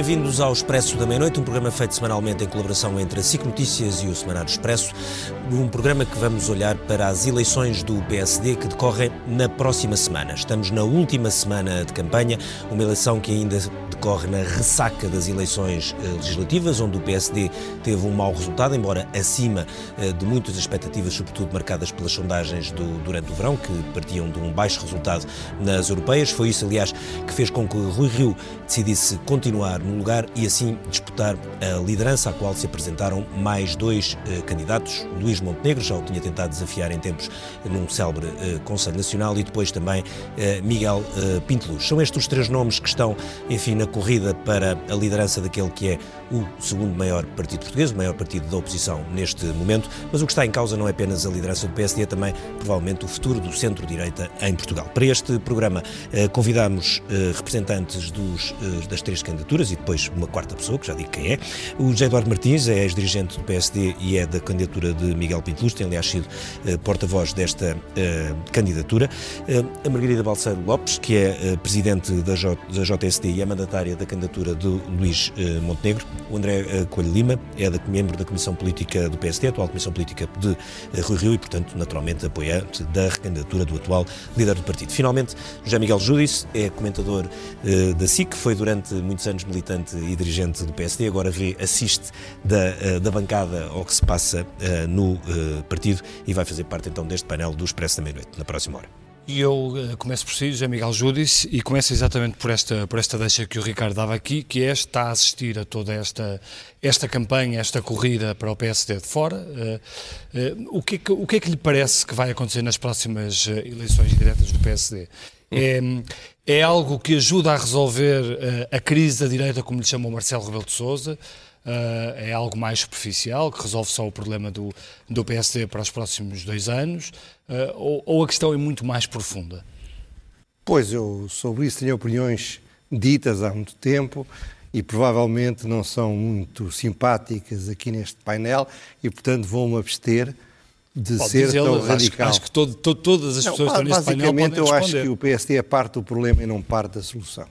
bem-vindos ao Expresso da Meia-Noite, um programa feito semanalmente em colaboração entre a SIC Notícias e o Semanário Expresso. Um programa que vamos olhar para as eleições do PSD que decorrem na próxima semana. Estamos na última semana de campanha, uma eleição que ainda decorre na ressaca das eleições eh, legislativas, onde o PSD teve um mau resultado, embora acima eh, de muitas expectativas, sobretudo marcadas pelas sondagens do, durante o verão, que partiam de um baixo resultado nas europeias. Foi isso, aliás, que fez com que Rui Rio decidisse continuar no lugar e assim disputar a liderança, à qual se apresentaram mais dois eh, candidatos. Luís Montenegro já o tinha tentado desafiar em tempos num célebre Conselho Nacional e depois também Miguel Pinteluz. São estes os três nomes que estão, enfim, na corrida para a liderança daquele que é o segundo maior partido português, o maior partido da oposição neste momento, mas o que está em causa não é apenas a liderança do PSD, é também provavelmente o futuro do centro-direita em Portugal. Para este programa eh, convidamos eh, representantes dos, eh, das três candidaturas e depois uma quarta pessoa, que já digo quem é. O José Eduardo Martins é ex-dirigente do PSD e é da candidatura de Miguel Pinteluz, tem aliás sido porta-voz desta candidatura. a Margarida Balseiro Lopes, que é presidente da, da JSD e é mandatária da candidatura de Luís Montenegro. O André eh, Coelho Lima é membro da Comissão Política do PSD, atual Comissão Política de eh, Rui Rio e, portanto, naturalmente apoiante da recandidatura do atual líder do partido. Finalmente, José Miguel Júdice é comentador da SIC, foi durante muitos anos militante e dirigente do PSD, agora vê, assiste da, da bancada ao que se passa no partido e vai fazer parte então deste painel do Expresso da Meia-Noite, na próxima hora. E eu uh, começo por si, José Miguel Júdice, e começo exatamente por esta, por esta deixa que o Ricardo dava aqui, que é está a assistir a toda esta, esta campanha, esta corrida para o PSD de fora. Uh, uh, o, que é que, o que é que lhe parece que vai acontecer nas próximas eleições diretas do PSD? É, é algo que ajuda a resolver a crise da direita, como lhe chamou Marcelo Rebelo de Sousa? Uh, é algo mais superficial, que resolve só o problema do, do PSD para os próximos dois anos, uh, ou, ou, a questão é muito mais profunda? Pois, eu sobre isso tenho opiniões ditas há muito tempo e provavelmente não são muito simpáticas aqui neste painel e, portanto, vou-me abster de Pode ser tão acho, radical. Acho que todo, todo, todas as não, pessoas que estão neste painel podem eu acho que o PSD é parte do problema e não parte da solução.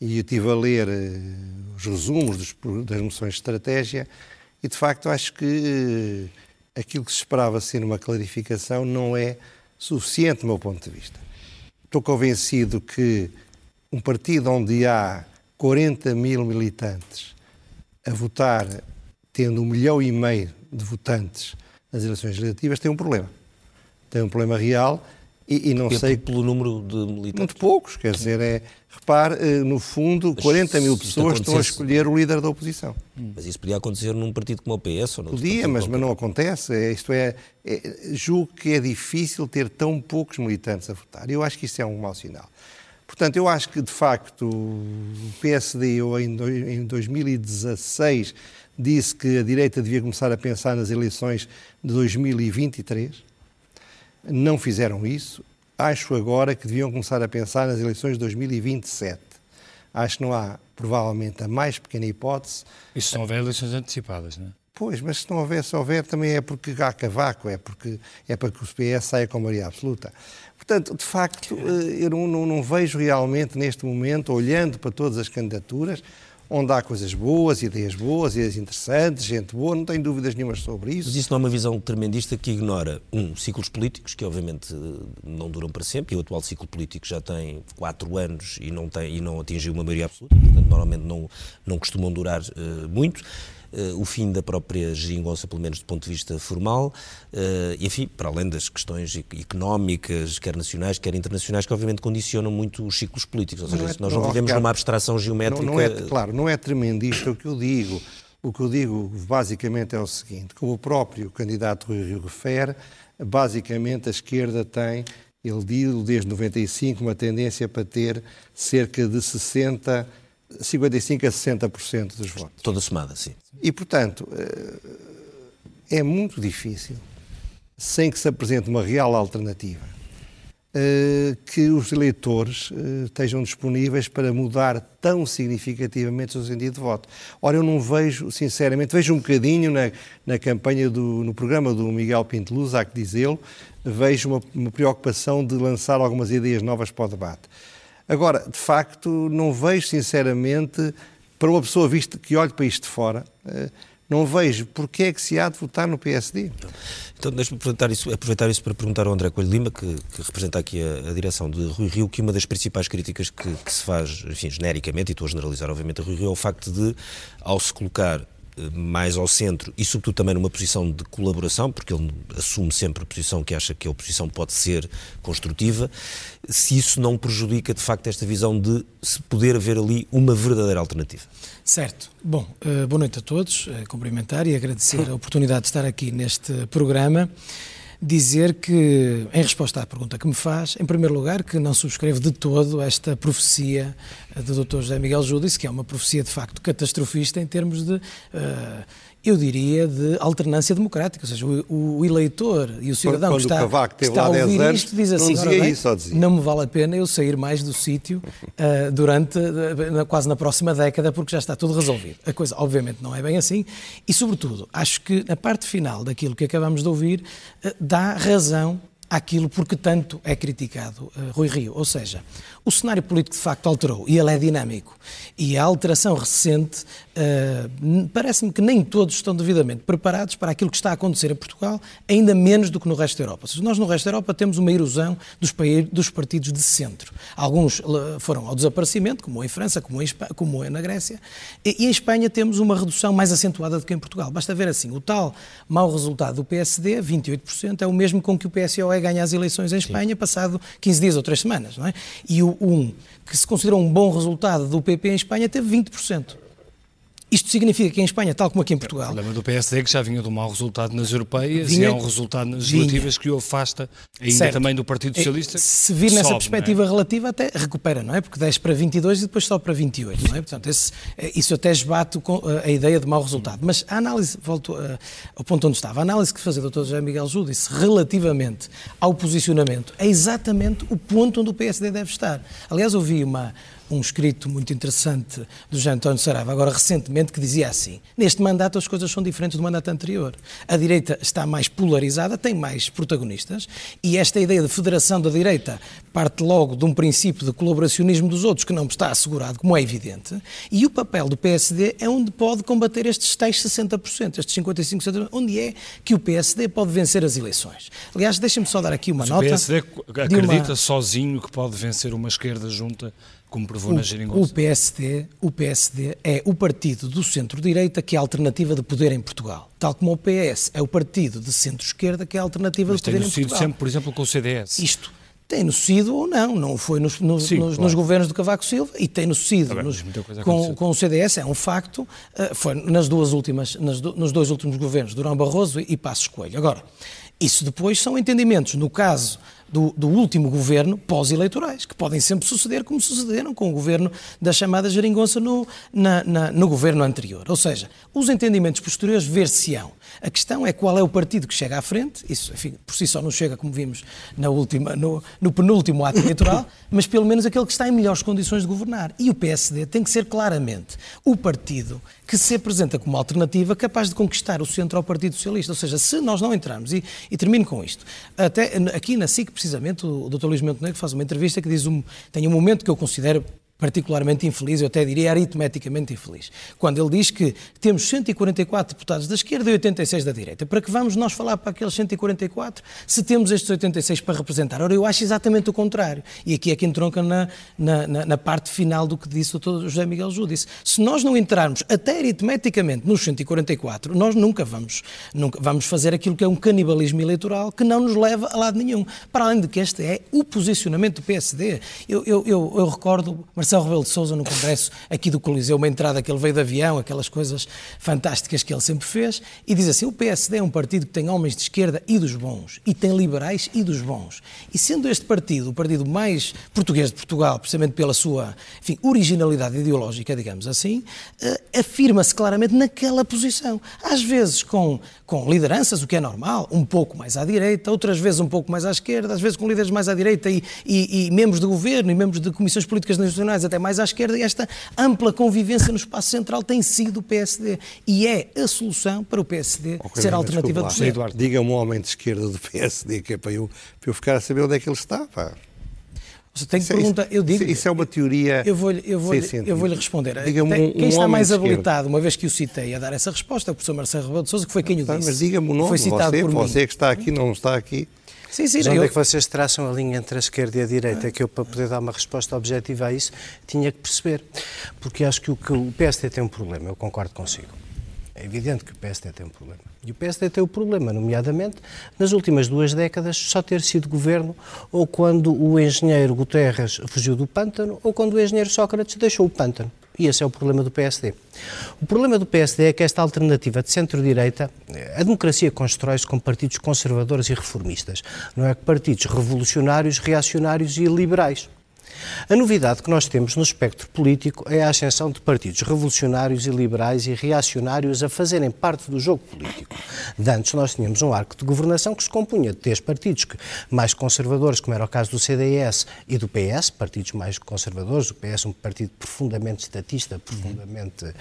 E eu estive a ler uh, os resumos dos, das moções de estratégia e, de facto, acho que eh, aquilo que se esperava ser uma clarificação não é suficiente do meu ponto de vista. Estou convencido que um partido onde há 40 mil militantes a votar, tendo um milhão e meio de votantes nas eleições legislativas, tem um problema. Tem um problema real e, e não e sei. Pelo número de militantes? Muito poucos, quer dizer, é. Repare, eh, no fundo, 40 mil pessoas estão a escolher o líder da oposição. Mas isso podia acontecer num partido como o PS ou não? Podia, mas, mas não acontece. É, isto é, é, julgo que é difícil ter tão poucos militantes a votar. Eu acho que isso é um mau sinal. Portanto, eu acho que, de facto, o PSD, eu em 2016, disse que a direita devia começar a pensar nas eleições de 2023 não fizeram isso. Acho agora que deviam começar a pensar nas eleições de 2027. Acho que não há, provavelmente, a mais pequena hipótese. Isso se não houver eleições antecipadas, não é? Pois, mas se não houver, se houver, também é porque há cavaco, é porque é para que o PS saia com maioria absoluta. Portanto, de facto, eh, eu não, não, não vejo realmente neste momento, olhando para todas as candidaturas, onde há coisas boas, ideias boas, ideias interessantes, gente boa, não tenho dúvidas nenhumas sobre isso. Mas isso não é uma visão tremendista que ignora, um, ciclos políticos, que obviamente não duram para sempre, e o atual ciclo político já tem quatro anos e não, tem, e não atingiu uma maioria absoluta, portanto normalmente não, não costumam durar uh, muito. Uh, o fim da própria geringonça, pelo menos do ponto de vista formal, e enfim, para além das questões económicas, quer nacionais, quer internacionais, que obviamente condicionam muito os ciclos políticos. Ou seja, é, nós não vivemos numa abstração geométrica. Não, não é, claro, não é tremendista o que eu digo. O que eu digo basicamente é o seguinte: como o próprio candidato Rui Rio refere, basicamente a esquerda tem ele diz desde 95 uma tendência para ter cerca de 60 55 a 60% dos votos. Toda somada, sim. E, portanto, eh, é muito difícil, sem que se apresente uma real alternativa, eh, que os eleitores eh, estejam disponíveis para mudar tão significativamente o seu sentido de voto. Ora, eu não vejo, sinceramente, vejo um bocadinho na, na campanha, do, no programa do Miguel Pinteluz, há que dizê-lo, vejo uma, uma preocupação de lançar algumas ideias novas para o debate. Agora, de facto, não vejo sinceramente para uma pessoa vista que olhe para isto de fora, uh, não vejo porque é que se há de votar no PSD. Então, deixe-me aproveitar isso, aproveitar isso para perguntar ao André Coelho Lima, que, que representa aqui a, a, direção de Rui Rio, que uma das principais críticas que, que, se faz, enfim, genericamente, e estou a generalizar, obviamente, a Rui Rio, é o facto de, ao se colocar eh, mais ao centro e, sobretudo, também numa posição de colaboração, porque ele assume sempre a posição que acha que a oposição pode ser construtiva, se isso não prejudica, de facto, esta visão de se poder haver ali uma verdadeira alternativa. Certo. Bom, uh, boa noite a todos. Uh, cumprimentar e agradecer a oportunidade de estar aqui neste programa dizer que, em resposta à pergunta que me faz, em primeiro lugar, que não subscrevo de todo esta profecia do Dr. José Miguel Júdice, que é uma profecia de facto catastrofista em termos de. Uh, eu diria, de alternância democrática, ou seja, o, o eleitor e o cidadão Quando que está, o que está a ouvir anos, isto diz assim, não, bem, isso, dizia. não me vale a pena eu sair mais do sítio uh, durante, uh, quase na próxima década, porque já está tudo resolvido. A coisa, obviamente, não é bem assim e, sobretudo, acho que na parte final daquilo que acabamos de ouvir, uh, dá razão àquilo porque tanto é criticado Rui Rio. Ou seja, o cenário político de facto alterou e ele é dinâmico. E a alteração recente, uh, parece-me que nem todos estão devidamente preparados para aquilo que está a acontecer em Portugal, ainda menos do que no resto da Europa. Seja, nós no resto da Europa temos uma erosão dos, dos partidos de centro. Alguns uh, foram ao desaparecimento, como em França, como em, Espanha, como é na Grécia, e, e em Espanha temos uma redução mais acentuada do que em Portugal. Basta ver assim, o tal mau resultado do PSD, 28%, é o mesmo com que o PSOE ganha as eleições em Espanha, Sim. passado 15 dias ou 3 semanas. Não é? E o que se considerou um bom resultado do PP em Espanha, teve 20%. Isto significa que em Espanha, tal como aqui em Portugal. O problema do PSD é que já vinha de um mau resultado nas europeias vinha, e é um resultado nas legislativas que o afasta ainda certo. também do Partido é, Socialista. Se vir nessa sobe, perspectiva é? relativa, até recupera, não é? Porque 10 para 22 e depois só para 28, não é? Portanto, esse, é, isso até esbate com a ideia de mau resultado. Mas a análise, volto ao ponto onde estava, a análise que fazia o Dr. José Miguel Júdice relativamente ao posicionamento é exatamente o ponto onde o PSD deve estar. Aliás, ouvi uma um escrito muito interessante do Jean António Saraiva, agora recentemente, que dizia assim: neste mandato as coisas são diferentes do mandato anterior. A direita está mais polarizada, tem mais protagonistas, e esta ideia de federação da direita parte logo de um princípio de colaboracionismo dos outros que não está assegurado, como é evidente, e o papel do PSD é onde pode combater estes tais 60%, estes 55%, onde é que o PSD pode vencer as eleições. Aliás, deixem-me só dar aqui uma Mas nota. O PSD acredita uma... sozinho que pode vencer uma esquerda junta como provou o, na geringonça. O PSD, o PSD é o partido do centro-direita que é a alternativa de poder em Portugal. Tal como o PS é o partido de centro-esquerda que é a alternativa Mas de poder em Portugal. Mas tem sempre, por exemplo, com o CDS. Isto tem-no sido ou não, não foi nos, nos, Sim, nos, claro. nos governos do Cavaco Silva e tem-no sido tá nos, com, com, o CDS, é um facto, uh, foi nas duas últimas, nas do, nos dois últimos governos, Durão Barroso e Passos Coelho. Agora, isso depois são entendimentos. No caso do, do último governo pós-eleitorais, que podem sempre suceder como sucederam com o governo da chamada geringonça no, na, na, no governo anterior. Ou seja, os entendimentos posteriores ver-se-ão. A questão é qual é o partido que chega à frente, isso, enfim, por si só não chega, como vimos na última, no, no penúltimo ato eleitoral, mas pelo menos aquele que está em melhores condições de governar. E o PSD tem que ser claramente o partido que se apresenta como alternativa capaz de conquistar o centro ao Partido Socialista. Ou seja, se nós não entrarmos, e, e termino com isto, até aqui na SIC, precisamente, o Dr. Luís Montenegro faz uma entrevista que diz um, tem um momento que eu considero particularmente infeliz, eu até diria aritmeticamente infeliz, quando ele diz que temos 144 deputados da esquerda e 86 da direita. Para que vamos nós falar para aqueles 144 se temos estes 86 para representar? Ora, eu acho exatamente o contrário. E aqui é que entronca na, na, na, na parte final do que disse o. José Miguel Júdice. Se nós não entrarmos até aritmeticamente nos 144, nós nunca vamos, nunca vamos fazer aquilo que é um canibalismo eleitoral que não nos leva a lado nenhum. Para além de que este é o posicionamento do PSD. Eu, eu, eu, eu recordo, Marcelo Rebelo de Sousa no Congresso aqui do Coliseu, uma entrada que ele veio de avião, aquelas coisas fantásticas que ele sempre fez, e diz assim: o PSD é um partido que tem homens de esquerda e dos bons, e tem liberais e dos bons. E sendo este partido o partido mais português de Portugal, precisamente pela sua enfim, originalidade ideológica, digamos assim, uh, afirma-se claramente naquela posição. Às vezes com, com lideranças, o que é normal, um pouco mais à direita, outras vezes um pouco mais à esquerda, às vezes com líderes mais à direita e, e, e membros de governo e membros de comissões políticas nacionais até mais à esquerda, e esta ampla convivência no espaço central tem sido o PSD. E é a solução para o PSD okay, ser a alternativa do Eduardo, diga-me um homem de esquerda do PSD, que é para eu, para eu ficar a saber onde é que ele está. Pá. Ou Tem que perguntar, eu digo. Isso é uma teoria. Eu vou-lhe eu vou, eu vou responder. Diga-me um, quem um está mais habilitado, uma vez que o citei, a dar essa resposta é o professor Marcelo Rebelo de Sousa, que foi quem o disse. Mas diga-me o nome, foi citado você, por você mim. que está aqui, não está aqui. Sim, sim, Mas onde eu... é que vocês traçam a linha entre a esquerda e a direita? Que eu, para poder dar uma resposta objetiva a isso, tinha que perceber. Porque acho que o, que o PSD tem um problema, eu concordo consigo. É evidente que o PSD tem um problema. E o PSD tem o problema, nomeadamente, nas últimas duas décadas, só ter sido governo ou quando o engenheiro Guterres fugiu do pântano ou quando o engenheiro Sócrates deixou o pântano. E esse é o problema do PSD. O problema do PSD é que esta alternativa de centro-direita, a democracia constrói-se com partidos conservadores e reformistas, não é com partidos revolucionários, reacionários e liberais. A novidade que nós temos no espectro político é a ascensão de partidos revolucionários e liberais e reacionários a fazerem parte do jogo político. De antes nós tínhamos um arco de governação que se compunha de três partidos mais conservadores, como era o caso do CDS e do PS, partidos mais conservadores, o PS um partido profundamente estatista, profundamente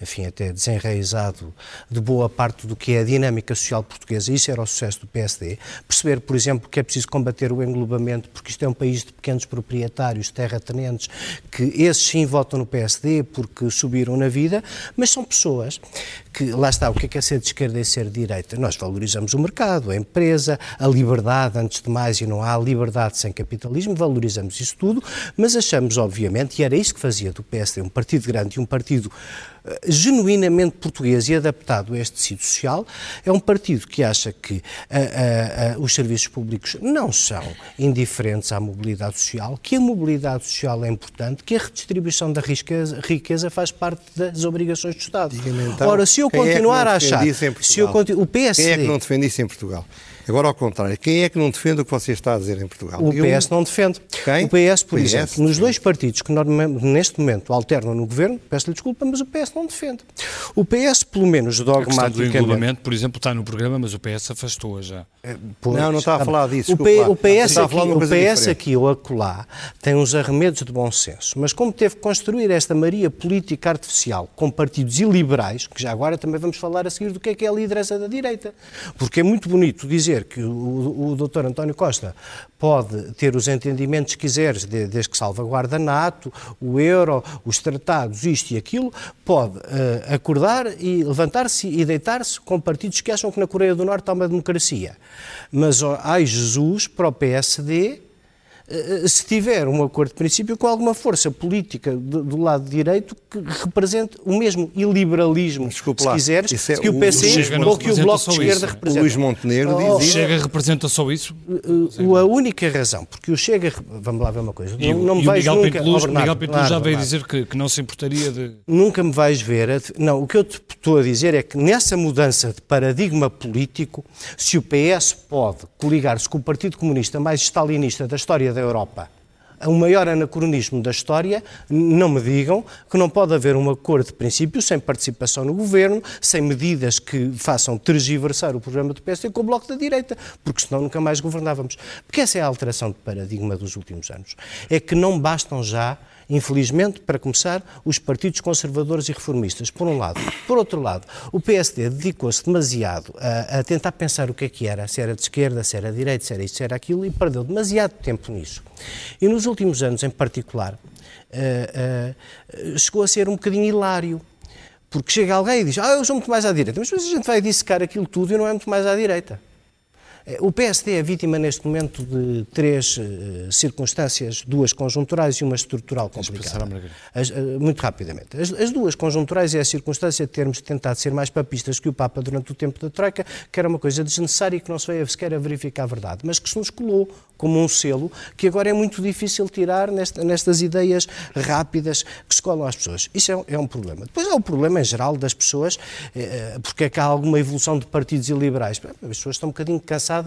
enfim, até desenraizado de boa parte do que é a dinâmica social portuguesa, isso era o sucesso do PSD. Perceber, por exemplo, que é preciso combater o englobamento, porque isto é um país de pequenos proprietários, terratenentes, que esses sim votam no PSD porque subiram na vida, mas são pessoas que, lá está, o que é, que é ser de esquerda e ser de direita? Nós valorizamos o mercado, a empresa, a liberdade, antes de mais, e não há liberdade sem capitalismo, valorizamos isso tudo, mas achamos, obviamente, e era isso que fazia do PSD um partido grande e um partido genuinamente português e adaptado a este tecido social, é um partido que acha que a, a, a, os serviços públicos não são indiferentes à mobilidade social, que a mobilidade social é importante, que a redistribuição da riqueza, riqueza faz parte das obrigações do Estado. Então, Ora, se eu é continuar é a achar... Se eu. O PSD... Quem é que não defende isso em Portugal? Agora, ao contrário, quem é que não defende o que você está a dizer em Portugal? O PS não defende. Quem? O PS, por PS exemplo, nos dois partidos que neste momento alternam no governo, peço-lhe desculpa, mas o PS não defende. O PS, pelo menos dogmaticamente... A do por exemplo, está no programa, mas o PS afastou-a já. É, pois, não, não está a falar disso. O, P, o PS, aqui, o PS aqui ou acolá tem uns arremedos de bom senso, mas como teve que construir esta maria política artificial com partidos iliberais, que já agora também vamos falar a seguir do que é que é a liderança da direita, porque é muito bonito dizer dizer que o, o doutor António Costa pode ter os entendimentos que quiser, desde que salvaguarda a NATO, o euro, os tratados, isto e aquilo, pode uh, acordar e levantar-se e deitar-se com partidos que acham que na Coreia do Norte há uma democracia. Mas, oh, ai Jesus, para o PSD, se tiver um acordo de princípio com alguma força política do, do lado direito que represente o mesmo iliberalismo, Desculpe se lá. quiseres, é que o PC ou que o Bloco de Esquerda isso. representa. O Luís Montenegro oh, diz O Chega representa só isso? Uh, a única razão, porque o Chega, vamos lá ver uma coisa, e, não, não me vais Miguel nunca... Pinteluz, oh, Miguel Pinteluz já veio dizer que, que não se importaria de... Nunca me vais ver, não, o que eu te estou a dizer é que nessa mudança de paradigma político, se o PS pode coligar-se com o Partido Comunista mais stalinista da história da Europa o maior anacronismo da história, não me digam que não pode haver um acordo de princípio sem participação no governo, sem medidas que façam tergiversar o programa do PSD com o Bloco da Direita, porque senão nunca mais governávamos. Porque essa é a alteração de paradigma dos últimos anos. É que não bastam já Infelizmente, para começar, os partidos conservadores e reformistas, por um lado. Por outro lado, o PSD dedicou-se demasiado a, a, tentar pensar o que é que era, se era de esquerda, se era de direita, se era isto, se era aquilo, e perdeu demasiado tempo nisso. E nos últimos anos, em particular, uh, uh, chegou a ser um bocadinho hilário. Porque chega alguém e diz, ah, eu sou muito mais à direita. Mas a gente vai dissecar aquilo tudo e não é muito mais à direita. Eh, o PSD é vítima neste momento de três uh, circunstâncias, duas conjunturais e uma estrutural complicada. As, uh, muito rapidamente. As, as, duas conjunturais é a circunstância de termos tentado ser mais papistas que o Papa durante o tempo da Troika, que era uma coisa desnecessária e que não se veio sequer a verificar a verdade, mas que se nos colou como um selo que agora é muito difícil tirar nesta, nestas ideias rápidas que se colam às pessoas. Isso é, é, um problema. Depois há o problema em geral das pessoas, eh, porque é que há alguma evolução de partidos iliberais. As pessoas estão um bocadinho cansadas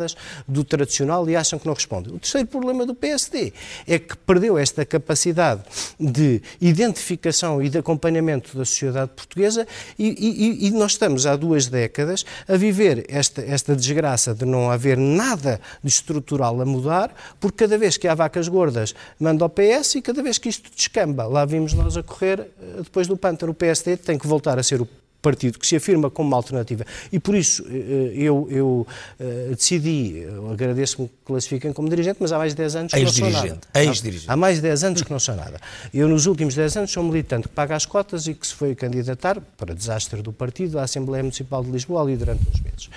do tradicional e acham que não respondem. O terceiro problema do PSD é que perdeu esta capacidade de identificação e de acompanhamento da sociedade portuguesa e, e, e nós estamos há duas décadas a viver esta, esta desgraça de não haver nada de estrutural a mudar porque cada vez que há vacas gordas manda ao PS e cada vez que isto descamba, lá vimos nós a correr eh, depois do pântano. O PSD tem que voltar a ser o partido que se afirma como uma alternativa. E por isso eh, eu, eu uh, decidi, eu agradeço-me que classifiquem como dirigente, mas há mais de 10 anos que não sou nada. Ex-dirigente. Há, há mais de 10 anos que não sou nada. Eu nos últimos 10 anos sou militante que paga as cotas e que se foi candidatar, para desastre do partido, à Assembleia Municipal de Lisboa ali durante uns meses.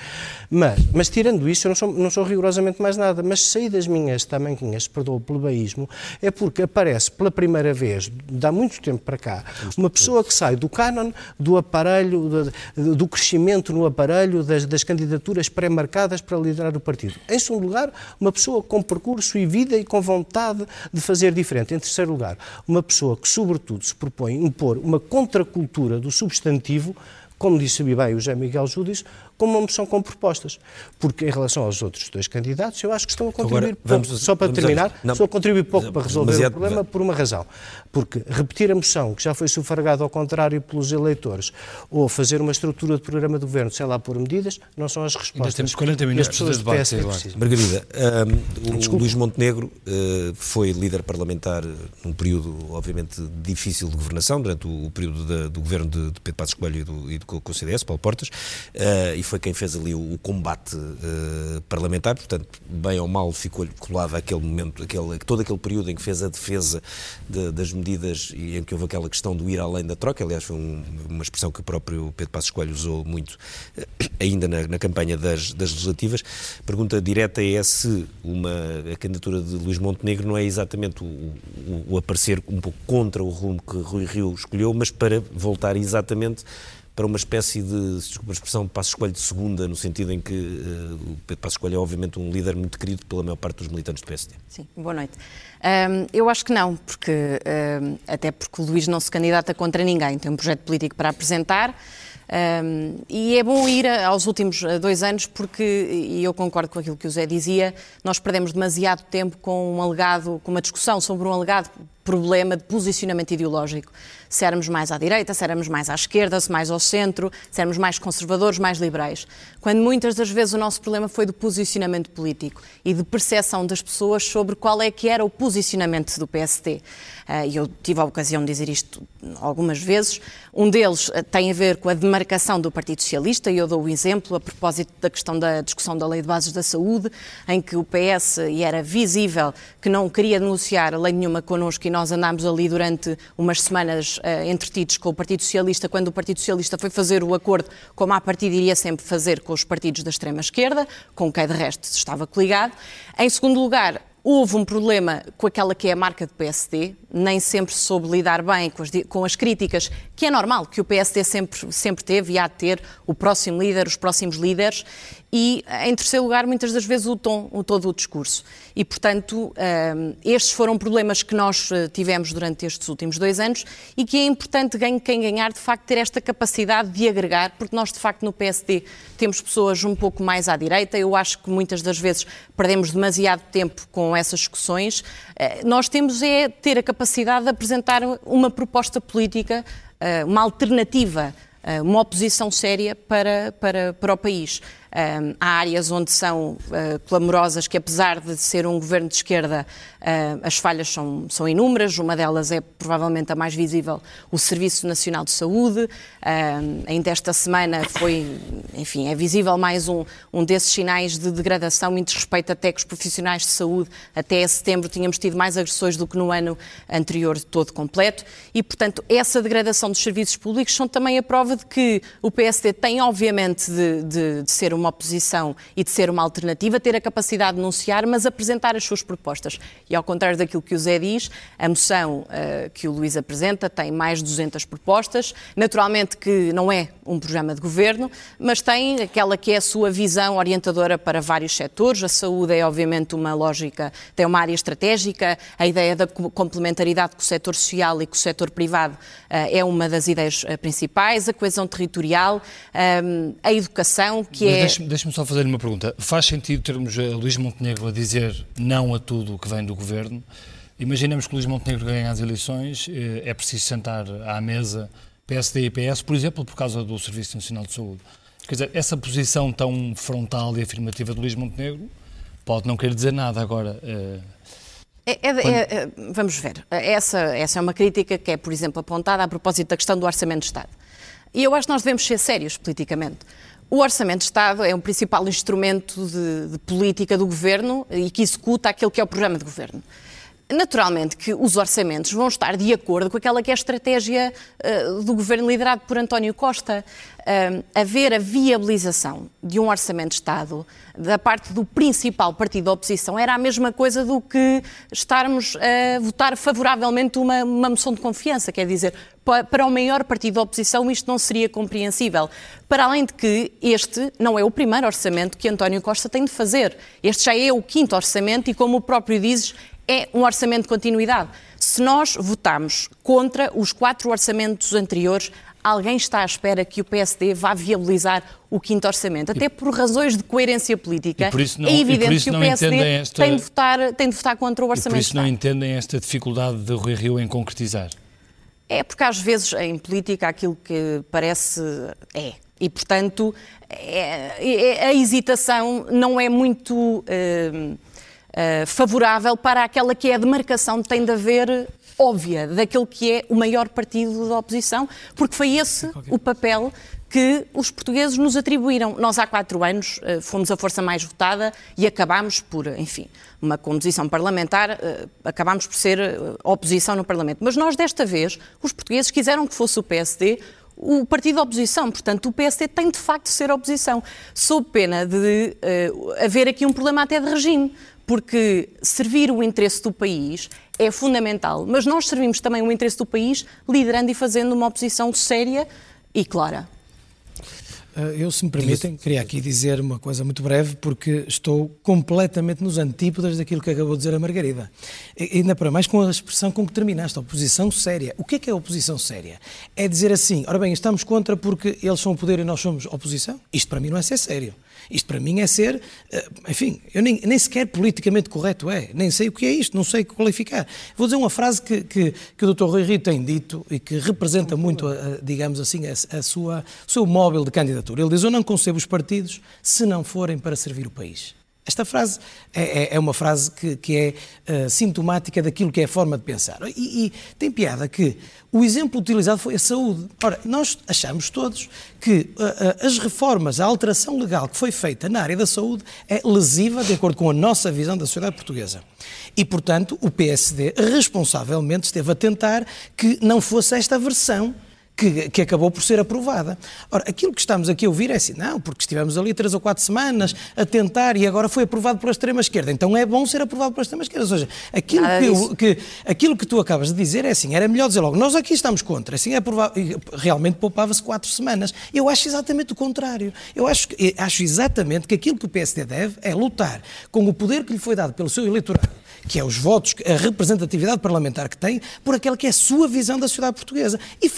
Mas, mas tirando isso, eu não sou, não sou rigorosamente mais nada. Mas saí das minhas tamanquinhas, perdoa o plebeísmo, é porque aparece pela primeira vez, de há muito tempo para cá, uma pessoa que sai do canon, do aparelho, do, do crescimento no aparelho, das, das candidaturas pré-marcadas para liderar o partido. Em segundo lugar, uma pessoa com percurso e vida e com vontade de fazer diferente. Em terceiro lugar, uma pessoa que, sobretudo, se propõe impor uma contracultura do substantivo como disse bem o José Miguel Júdice, como uma moção com propostas. Porque em relação aos outros dois candidatos, eu acho que estão a contribuir Agora, vamos, pouco. Só para terminar, não, estão a contribuir pouco para resolver o problema por uma razão. Porque repetir a moção que já foi sufragada ao contrário pelos eleitores, ou fazer uma estrutura de programa de governo, sei lá, por medidas, não são as respostas. Nós temos 40 minutos de debate. Margarida, um, o Luís Montenegro uh, foi líder parlamentar num período, obviamente, difícil de governação, durante o, o período da, do governo de, de Pedro Passos Coelho e do, e do, com o CDS, Paulo Portas, uh, e foi quem fez ali o, o combate uh, parlamentar, portanto, bem ou mal ficou-lhe colado aquele momento, aquele, todo aquele período em que fez a defesa de, das medidas e em que houve aquela questão do ir além da troca, aliás foi um, uma expressão que o próprio Pedro Passos Coelho usou muito uh, ainda na, na, campanha das, das legislativas. Pergunta direta é se uma, a candidatura de Luís Montenegro não é exatamente o, o, o aparecer um pouco contra o rumo que Rui Rio escolheu, mas para voltar exatamente para uma espécie de, desculpa a expressão, passo escolho de segunda, no sentido em que uh, o Pedro Passo Escolho é obviamente um líder muito querido pela maior parte dos militantes do PSD. Sim, boa noite. Um, eu acho que não, porque um, até porque o Luís não se candidata contra ninguém, tem um projeto político para apresentar. Um, e é bom ir aos últimos dois anos, porque, e eu concordo com aquilo que o Zé dizia, nós perdemos demasiado tempo com um alegado, com uma discussão sobre um alegado problema de posicionamento ideológico. Se éramos mais à direita, se éramos mais à esquerda, se mais ao centro, se éramos mais conservadores, mais liberais. Quando muitas das vezes o nosso problema foi de posicionamento político e de percepção das pessoas sobre qual é que era o posicionamento do PSD. Ah, e eu tive a ocasião de dizer isto algumas vezes. Um deles ah, tem a ver com a demarcação do Partido Socialista, e eu dou o exemplo a propósito da questão da discussão da Lei de Bases da Saúde, em que o PS, e era visível que não queria a lei nenhuma connosco, e nós andámos ali durante umas semanas uh, entretidos com o Partido Socialista, quando o Partido Socialista foi fazer o acordo, como a partir iria sempre fazer com os partidos da extrema-esquerda, com quem de resto estava coligado. Em segundo lugar, Houve um problema com aquela que é a marca do PSD, nem sempre soube lidar bem com as, com as, críticas, que é normal, que o PSD sempre, sempre teve e há de ter o próximo líder, os próximos líderes, e, em terceiro lugar, muitas das vezes o tom, o todo o discurso. E, portanto, um, estes foram problemas que nós eh, tivemos durante estes últimos dois anos e que é importante quem ganhar, de facto, ter esta capacidade de agregar, porque nós, de facto, no PSD temos pessoas um pouco mais à direita. Eu acho que muitas das vezes perdemos demasiado tempo com essas discussões. Nós temos é ter a capacidade de apresentar uma proposta política, uma alternativa, uma oposição séria para, para, para o país. Um, há áreas onde são uh, clamorosas que, apesar de ser um governo de esquerda, uh, as falhas são, são inúmeras. Uma delas é provavelmente a mais visível, o Serviço Nacional de Saúde. Um, ainda esta semana foi, enfim, é visível mais um, um desses sinais de degradação e desrespeito até que os profissionais de saúde, até setembro, tínhamos tido mais agressões do que no ano anterior todo completo. E, portanto, essa degradação dos serviços públicos são também a prova de que o PSD tem, obviamente, de, de, de ser uma uma oposição e de ser uma alternativa, ter a capacidade de denunciar, mas apresentar as suas propostas. E ao contrário daquilo que o Zé diz, a moção uh, que o Luís apresenta tem mais de 200 propostas. Naturalmente que não é um programa de governo, mas tem aquela que é a sua visão orientadora para vários setores. A saúde é, obviamente, uma lógica, tem uma área estratégica, a ideia da complementaridade com o setor social e com o setor privado uh, é uma das ideias uh, principais, a coesão territorial, um, a educação, que mas é Deixe-me deixe só fazer uma pergunta. Faz sentido termos a Luís Montenegro a dizer não a tudo o que vem do governo? Imaginemos que Luís Montenegro ganha as eleições, eh, é preciso sentar à mesa PSD e PS, por exemplo, por causa do Serviço Nacional de Saúde. Quer dizer, essa posição tão frontal e afirmativa de Luís Montenegro pode não querer dizer nada agora. Eh, é, é, é, é, vamos ver. Essa, essa é uma crítica que é, por exemplo, apontada a propósito da questão do Orçamento de Estado. E eu acho que nós devemos ser sérios politicamente. O Orçamento de Estado é um principal instrumento de, de política do governo e que executa aquilo que é o programa de governo. Naturalmente que os orçamentos vão estar de acordo com aquela que é a estratégia uh, do governo liderado por António Costa. Uh, haver a viabilização de um orçamento de Estado da parte do principal partido da oposição era a mesma coisa do que estarmos a votar favoravelmente uma, uma moção de confiança. Quer dizer, para o maior partido da oposição isto não seria compreensível. Para além de que este não é o primeiro orçamento que António Costa tem de fazer. Este já é o quinto orçamento e, como o próprio dizes, é um orçamento de continuidade. Se nós votamos contra os quatro orçamentos anteriores, alguém está à espera que o PSD vá viabilizar o quinto orçamento. Até por razões de coerência política, não, é evidente que o PSD esta... tem, de votar, tem de votar contra o orçamento. E por isso não entendem esta dificuldade de Rui Rio em concretizar? É porque às vezes em política aquilo que parece é. E, portanto, é, é, a hesitação não é muito. Uh, uh, favorável para aquela que é a demarcação que tem de haver óbvia daquele que é o maior partido da oposição, porque foi esse o papel que os portugueses nos atribuíram. Nós há quatro anos uh, fomos a força mais votada e acabámos por, enfim, uma composição parlamentar, uh, acabámos por ser uh, oposição no Parlamento. Mas nós, desta vez, os portugueses quiseram que fosse o PSD o partido da oposição. Portanto, o PSD tem de facto de ser oposição, sob pena de haver aqui um problema até de regime porque servir o interesse do país é fundamental, mas nós servimos também o interesse do país liderando e fazendo uma oposição séria e clara. Eh, eu, se me permitem, queria aqui dizer uma coisa muito breve, porque estou completamente nos antípodas daquilo que acabou de dizer a Margarida. E, ainda para mais com a expressão com que terminaste, oposição séria. O que é que é oposição séria? É dizer assim, ora bem, estamos contra porque eles são o poder e nós somos oposição? Isto para mim não é ser sério. Isto para mim é ser, eh, enfim, eu nem, nem sequer politicamente correto é, nem sei o que é isto, não sei qualificar. Vou dizer uma frase que, que, que o Dr. Rui Rio tem dito e que representa muito, a, digamos assim, a, a sua, o seu móvel de candidatura. Ele diz: Eu não concebo os partidos se não forem para servir o país. Esta frase é, é, é, uma frase que, que é uh, sintomática daquilo que é a forma de pensar. E, e, tem piada que o exemplo utilizado foi a saúde. Ora, nós achamos todos que uh, uh, as reformas, a alteração legal que foi feita na área da saúde é lesiva de acordo com a nossa visão da sociedade portuguesa. E, portanto, o PSD responsavelmente esteve a tentar que não fosse esta versão que, que, acabou por ser aprovada. Ora, aquilo que estamos aqui a ouvir é assim, não, porque estivemos ali três ou quatro semanas a tentar e agora foi aprovado pela extrema-esquerda, então é bom ser aprovado pela extrema-esquerda. Ou seja, aquilo que, que, aquilo que tu acabas de dizer é assim, era melhor dizer logo, nós aqui estamos contra, assim é aprovado, realmente poupava-se quatro semanas. Eu acho exatamente o contrário. Eu acho, acho exatamente que aquilo que o PSD deve é lutar com o poder que lhe foi dado pelo seu eleitorado que é os votos, a representatividade parlamentar que tem, por aquela que é a sua visão da sociedade portuguesa. E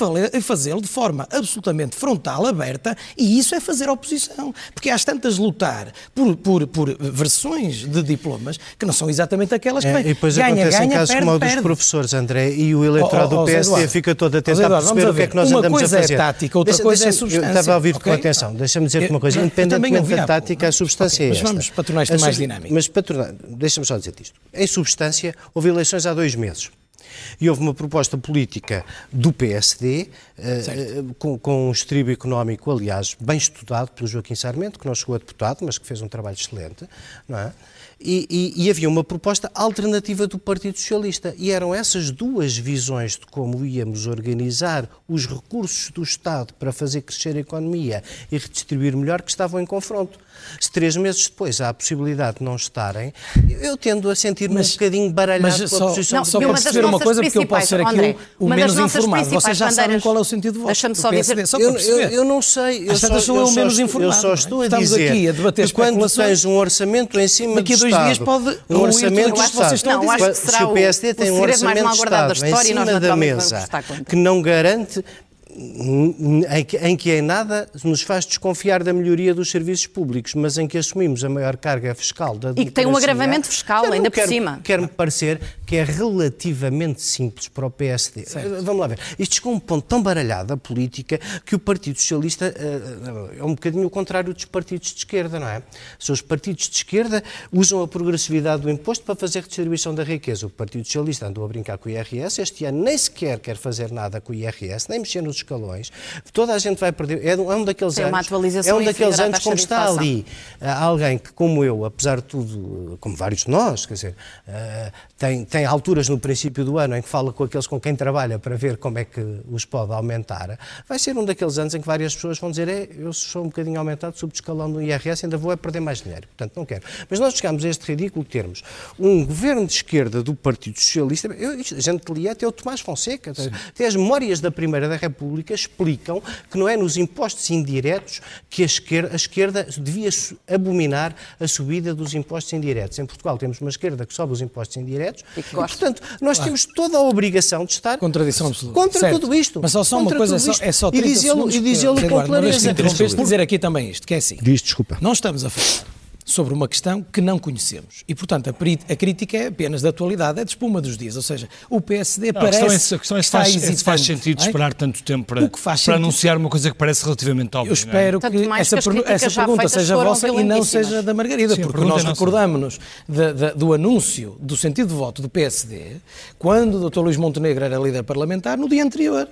fazê-lo de forma absolutamente frontal, aberta, e isso é fazer oposição. Porque às tantas lutar por, por, por versões de diplomas que não são exatamente aquelas que é, vêm. E depois ganha, acontecem ganha, casos perde, como o dos professores, André, e o eleitorado oh, oh, do PSD Eduardo, fica todo a tentar Eduardo, perceber o que é que nós uma andamos a fazer. Uma coisa é tática, outra deixa, coisa é substância. Estava a ouvir okay? com atenção. Deixa-me dizer-te uma coisa. Independentemente da tática, a substância okay, é esta. Mas vamos patronar isto mais dinâmico. Mas patronar, deixa-me só dizer isto. Em substância, houve eleições há dois meses. E houve uma proposta política do PSD, eh, com, com, um estribo económico, aliás, bem estudado pelo Joaquim Sarmento, que não chegou a deputado, mas que fez um trabalho excelente, não é? E, e, e, havia uma proposta alternativa do Partido Socialista. E eram essas duas visões de como íamos organizar os recursos do Estado para fazer crescer a economia e redistribuir melhor que estavam em confronto. Se três meses depois há a possibilidade de não estarem, eu tendo a sentir-me um bocadinho baralhado mas com a posição não, Só para perceber uma coisa, porque eu posso ser aqui André, o, o menos informado. Vocês já sabem qual é o sentido do voto. Deixa-me só dizer. Só eu, eu, eu, não sei. Eu só, sou eu, o menos informado. Eu só estou a Estamos dizer aqui a debater que quando tens um orçamento em cima Daqui a dois dias pode um orçamento do Estado. Se o PSD tem um orçamento de Estado em cima da mesa que não garante em que em nada nos faz desconfiar da melhoria dos serviços públicos, mas em que assumimos a maior carga fiscal da E que tem um agravamento fiscal, ainda quero, por cima. Quer-me parecer que é relativamente simples para o PSD. Certo. Vamos lá ver. Isto chegou a um ponto tão baralhado da política que o Partido Socialista uh, é um bocadinho o contrário dos partidos de esquerda, não é? São os partidos de esquerda usam a progressividade do imposto para fazer redistribuição da riqueza. O Partido Socialista andou a brincar com o IRS, este ano nem sequer quer fazer nada com o IRS, nem mexer nos escalões. Toda a gente vai perder. É um, é um daqueles Tem anos. é um daqueles anos como está ali alguém que, como eu, apesar de tudo, como vários de nós, quer dizer, uh, tem, tem alturas no princípio do ano em que fala com aqueles com quem trabalha para ver como é que os pode aumentar. Vai ser um daqueles anos em que várias pessoas vão dizer: é, eu sou um bocadinho aumentado, subo de escalão no IRS, ainda vou é perder mais dinheiro. Portanto, não quero. Mas nós chegamos a este ridículo termos um governo de esquerda do Partido Socialista. Eu, a gente lia até o Tomás Fonseca. Até as memórias da Primeira da República explicam que não é nos impostos indiretos que a esquerda, a esquerda devia abominar a subida dos impostos indiretos. Em Portugal temos uma esquerda que sobe os impostos indiretos e, que e portanto, nós temos toda a obrigação de estar Contradição absoluta. contra certo. tudo isto. Mas só, só uma coisa, é só, é só 30 e dizê-lo dizê com clareza. Dizer aqui também isto, que é assim. Diz, desculpa. Não estamos a falar sobre uma questão que não conhecemos. E, portanto, a, a, crítica é apenas da atualidade, é de espuma dos dias. Ou seja, o PSD não, parece. A questão é, a questão é se faz, é se faz sentido é? esperar tanto tempo para, para sentido, anunciar uma coisa que parece relativamente óbvia. Eu é? espero que essa, que essa pergunta seja vossa e não seja da Margarida, Sim, porque nós é recordamos-nos do anúncio do sentido de voto do PSD quando o Dr. Luís Montenegro era líder parlamentar no dia anterior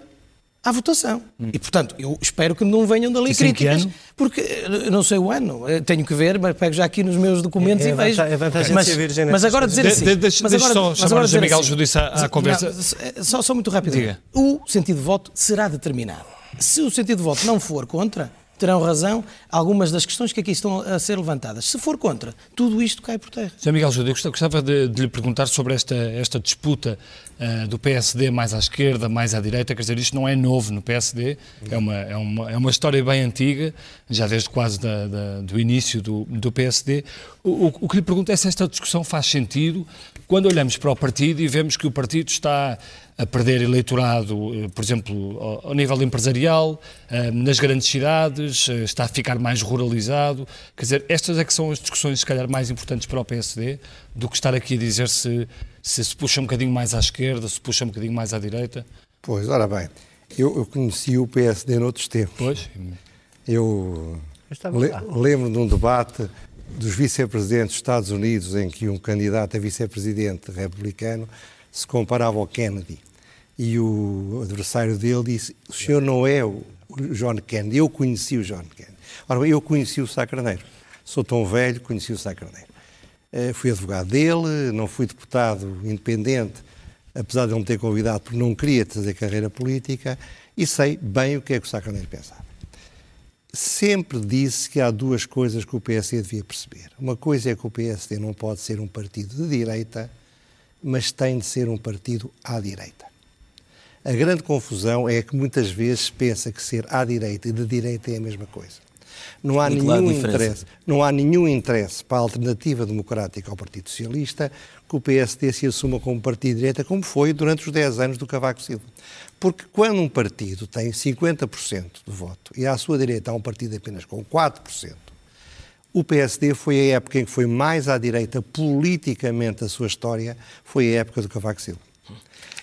à votação. Hum. E, portanto, eu espero que não venham dali críticas, porque eu não sei o ano, tenho que ver, mas pego já aqui nos meus documentos é, é e vejo. É vantagem mas, de virgem mas agora dizer assim... De, de, mas agora, só mas agora dizer Miguel assim, Judice à, à conversa. Não, só, só muito rápido. Diga. O sentido de voto será determinado. Se o sentido de voto não for contra, terão razão algumas das questões que aqui estão a ser levantadas. Se for contra, tudo isto cai por terra. Sr. Miguel Júlio, eu gostava de, de, lhe perguntar sobre esta, esta disputa uh, do PSD mais à esquerda, mais à direita. Quer dizer, isto não é novo no PSD, é uma, é uma, é uma história bem antiga, já desde quase da, da, do início do, do PSD. O, o, o que lhe pergunto é se esta discussão faz sentido quando olhamos para o partido e vemos que o partido está a perder eleitorado, eh, por exemplo, ao, ao nível empresarial, eh, nas grandes cidades, eh, está a ficar mais ruralizado. Quer dizer, estas é que são as discussões, se calhar, mais importantes para o PSD, do que estar aqui a dizer se se, se puxa um bocadinho mais à esquerda, se puxa um bocadinho mais à direita. Pois, ora bem, eu, eu conheci o PSD noutros tempos. Pois. Eu le, lembro de um debate dos vice-presidentes dos Estados Unidos em que um candidato a vice-presidente republicano se comparava ao Kennedy. E o adversário dele disse: O senhor não é o John Kennedy, eu conheci o John Kennedy. Ora, eu conheci o Sá. Sou tão velho, conheci o Sá. Uh, fui advogado dele, não fui deputado independente, apesar de ele me ter convidado porque não queria fazer carreira política, e sei bem o que é que o Sá pensava. Sempre disse que há duas coisas que o PSD devia perceber. Uma coisa é que o PSD não pode ser um partido de direita, mas tem de ser um partido à direita. A grande confusão é que muitas vezes pensa que ser à direita e de direita é a mesma coisa. Não há, nenhum interesse, não há nenhum interesse para a alternativa democrática ao Partido Socialista que o PSD se assuma como partido de direita, como foi durante os 10 anos do Cavaco Silva. Porque quando um partido tem 50% do voto e à sua direita há um partido apenas com 4%, o PSD foi a época em que foi mais à direita politicamente a sua história, foi a época do Cavaco Silva.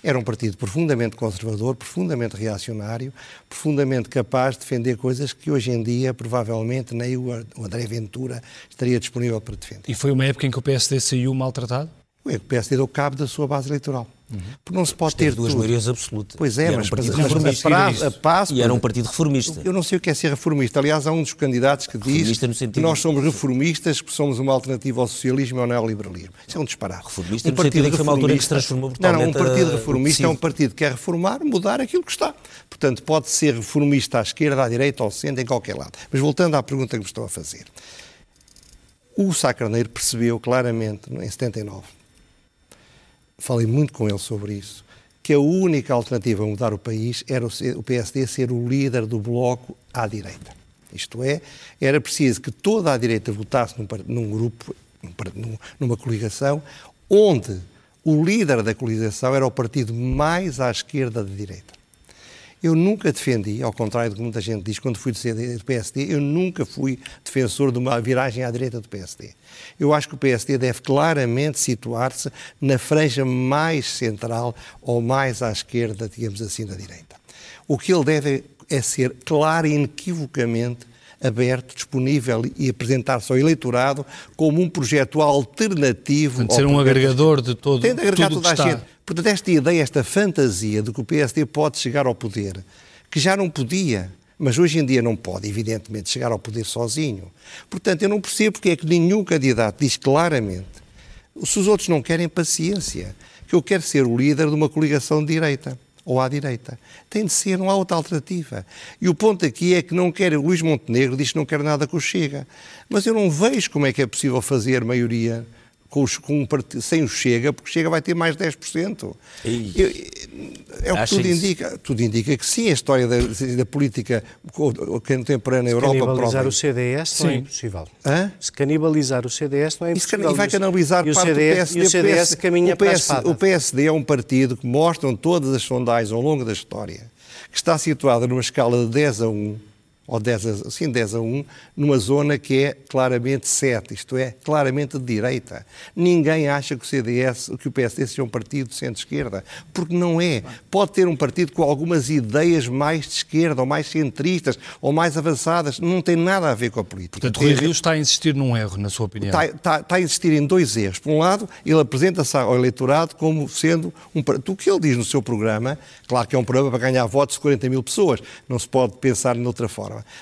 Era um partido profundamente conservador, profundamente reacionário, profundamente capaz de defender coisas que hoje em dia provavelmente nem o André Ventura estaria disponível para defender. E foi uma época em que o PSD saiu maltratado? O PSD deu cabo da sua base eleitoral. Uhum. Porque não se pode ter duas maiorias absolutas. Pois é, mas, um partido mas, mas a, a passo, e era um partido reformista. Eu não sei o que é ser reformista. Aliás, há um dos candidatos que diz que nós somos reformistas, que somos uma alternativa ao socialismo e ao neoliberalismo. Isso é um disparate. Reformista um partido que foi uma altura que se transformou. Não, não, um partido reformista é um partido que quer reformar, mudar aquilo que está. Portanto, pode ser reformista à esquerda, à direita, ao centro, em qualquer lado. Mas voltando à pergunta que me estou a fazer. O Sá Carneiro percebeu claramente, em 79, falei muito com ele sobre isso, que a única alternativa a mudar o país era o PSD ser o líder do bloco à direita. Isto é, era preciso que toda a direita votasse num, num grupo, num, numa coligação, onde o líder da coligação era o partido mais à esquerda da direita. Eu nunca defendi, ao contrário do que muita gente diz, quando fui do PSD, eu nunca fui defensor de uma viragem à direita do PSD. Eu acho que o PSD deve claramente situar-se na franja mais central ou mais à esquerda, digamos assim, da direita. O que ele deve é ser claro e inequivocamente aberto, disponível e apresentar-se ao eleitorado como um projeto alternativo. Tem de ser um agregador de todo, Tem de agregar toda a gente. Portanto, esta ideia, esta fantasia de que o PSD pode chegar ao poder, que já não podia, mas hoje em dia não pode, evidentemente, chegar ao poder sozinho. Portanto, eu não percebo porque é que nenhum candidato diz claramente, se os outros não querem paciência, que eu quero ser o líder de uma coligação de direita ou à direita. Tem de ser, não há outra alternativa. E o ponto aqui é que não quer, o Luís Montenegro diz que não quer nada com o Chega. Mas eu não vejo como é que é possível fazer maioria com, os, com um partido, sem o Chega, porque Chega vai ter mais 10%. Eu, é o que tudo isso? indica. Tudo indica que sim, a história da, da política contemporânea na Europa canibalizar prova. o CDS sim. não é impossível. Hã? Se canibalizar o CDS não é impossível. E vai canibalizar e parte o CDS, do PSD. E o CDS caminha o PS, para. O PSD é um partido que mostram todas as sondagens ao longo da história, que está situado numa escala de 10 a 1, ou 10 a, sim, 10 a 1, numa zona que é claramente 7, isto é, claramente de direita. Ninguém acha que o CDS, que o PSD seja um partido de centro-esquerda, porque não é. Pode ter um partido com algumas ideias mais de esquerda, ou mais centristas, ou mais avançadas, não tem nada a ver com a política. Portanto, Rui Rio está a insistir num erro, na sua opinião? Está, está, está a insistir em dois erros. Por um lado, ele apresenta-se ao eleitorado como sendo um partido. O que ele diz no seu programa, claro que é um programa para ganhar votos de 40 mil pessoas, não se pode pensar de outra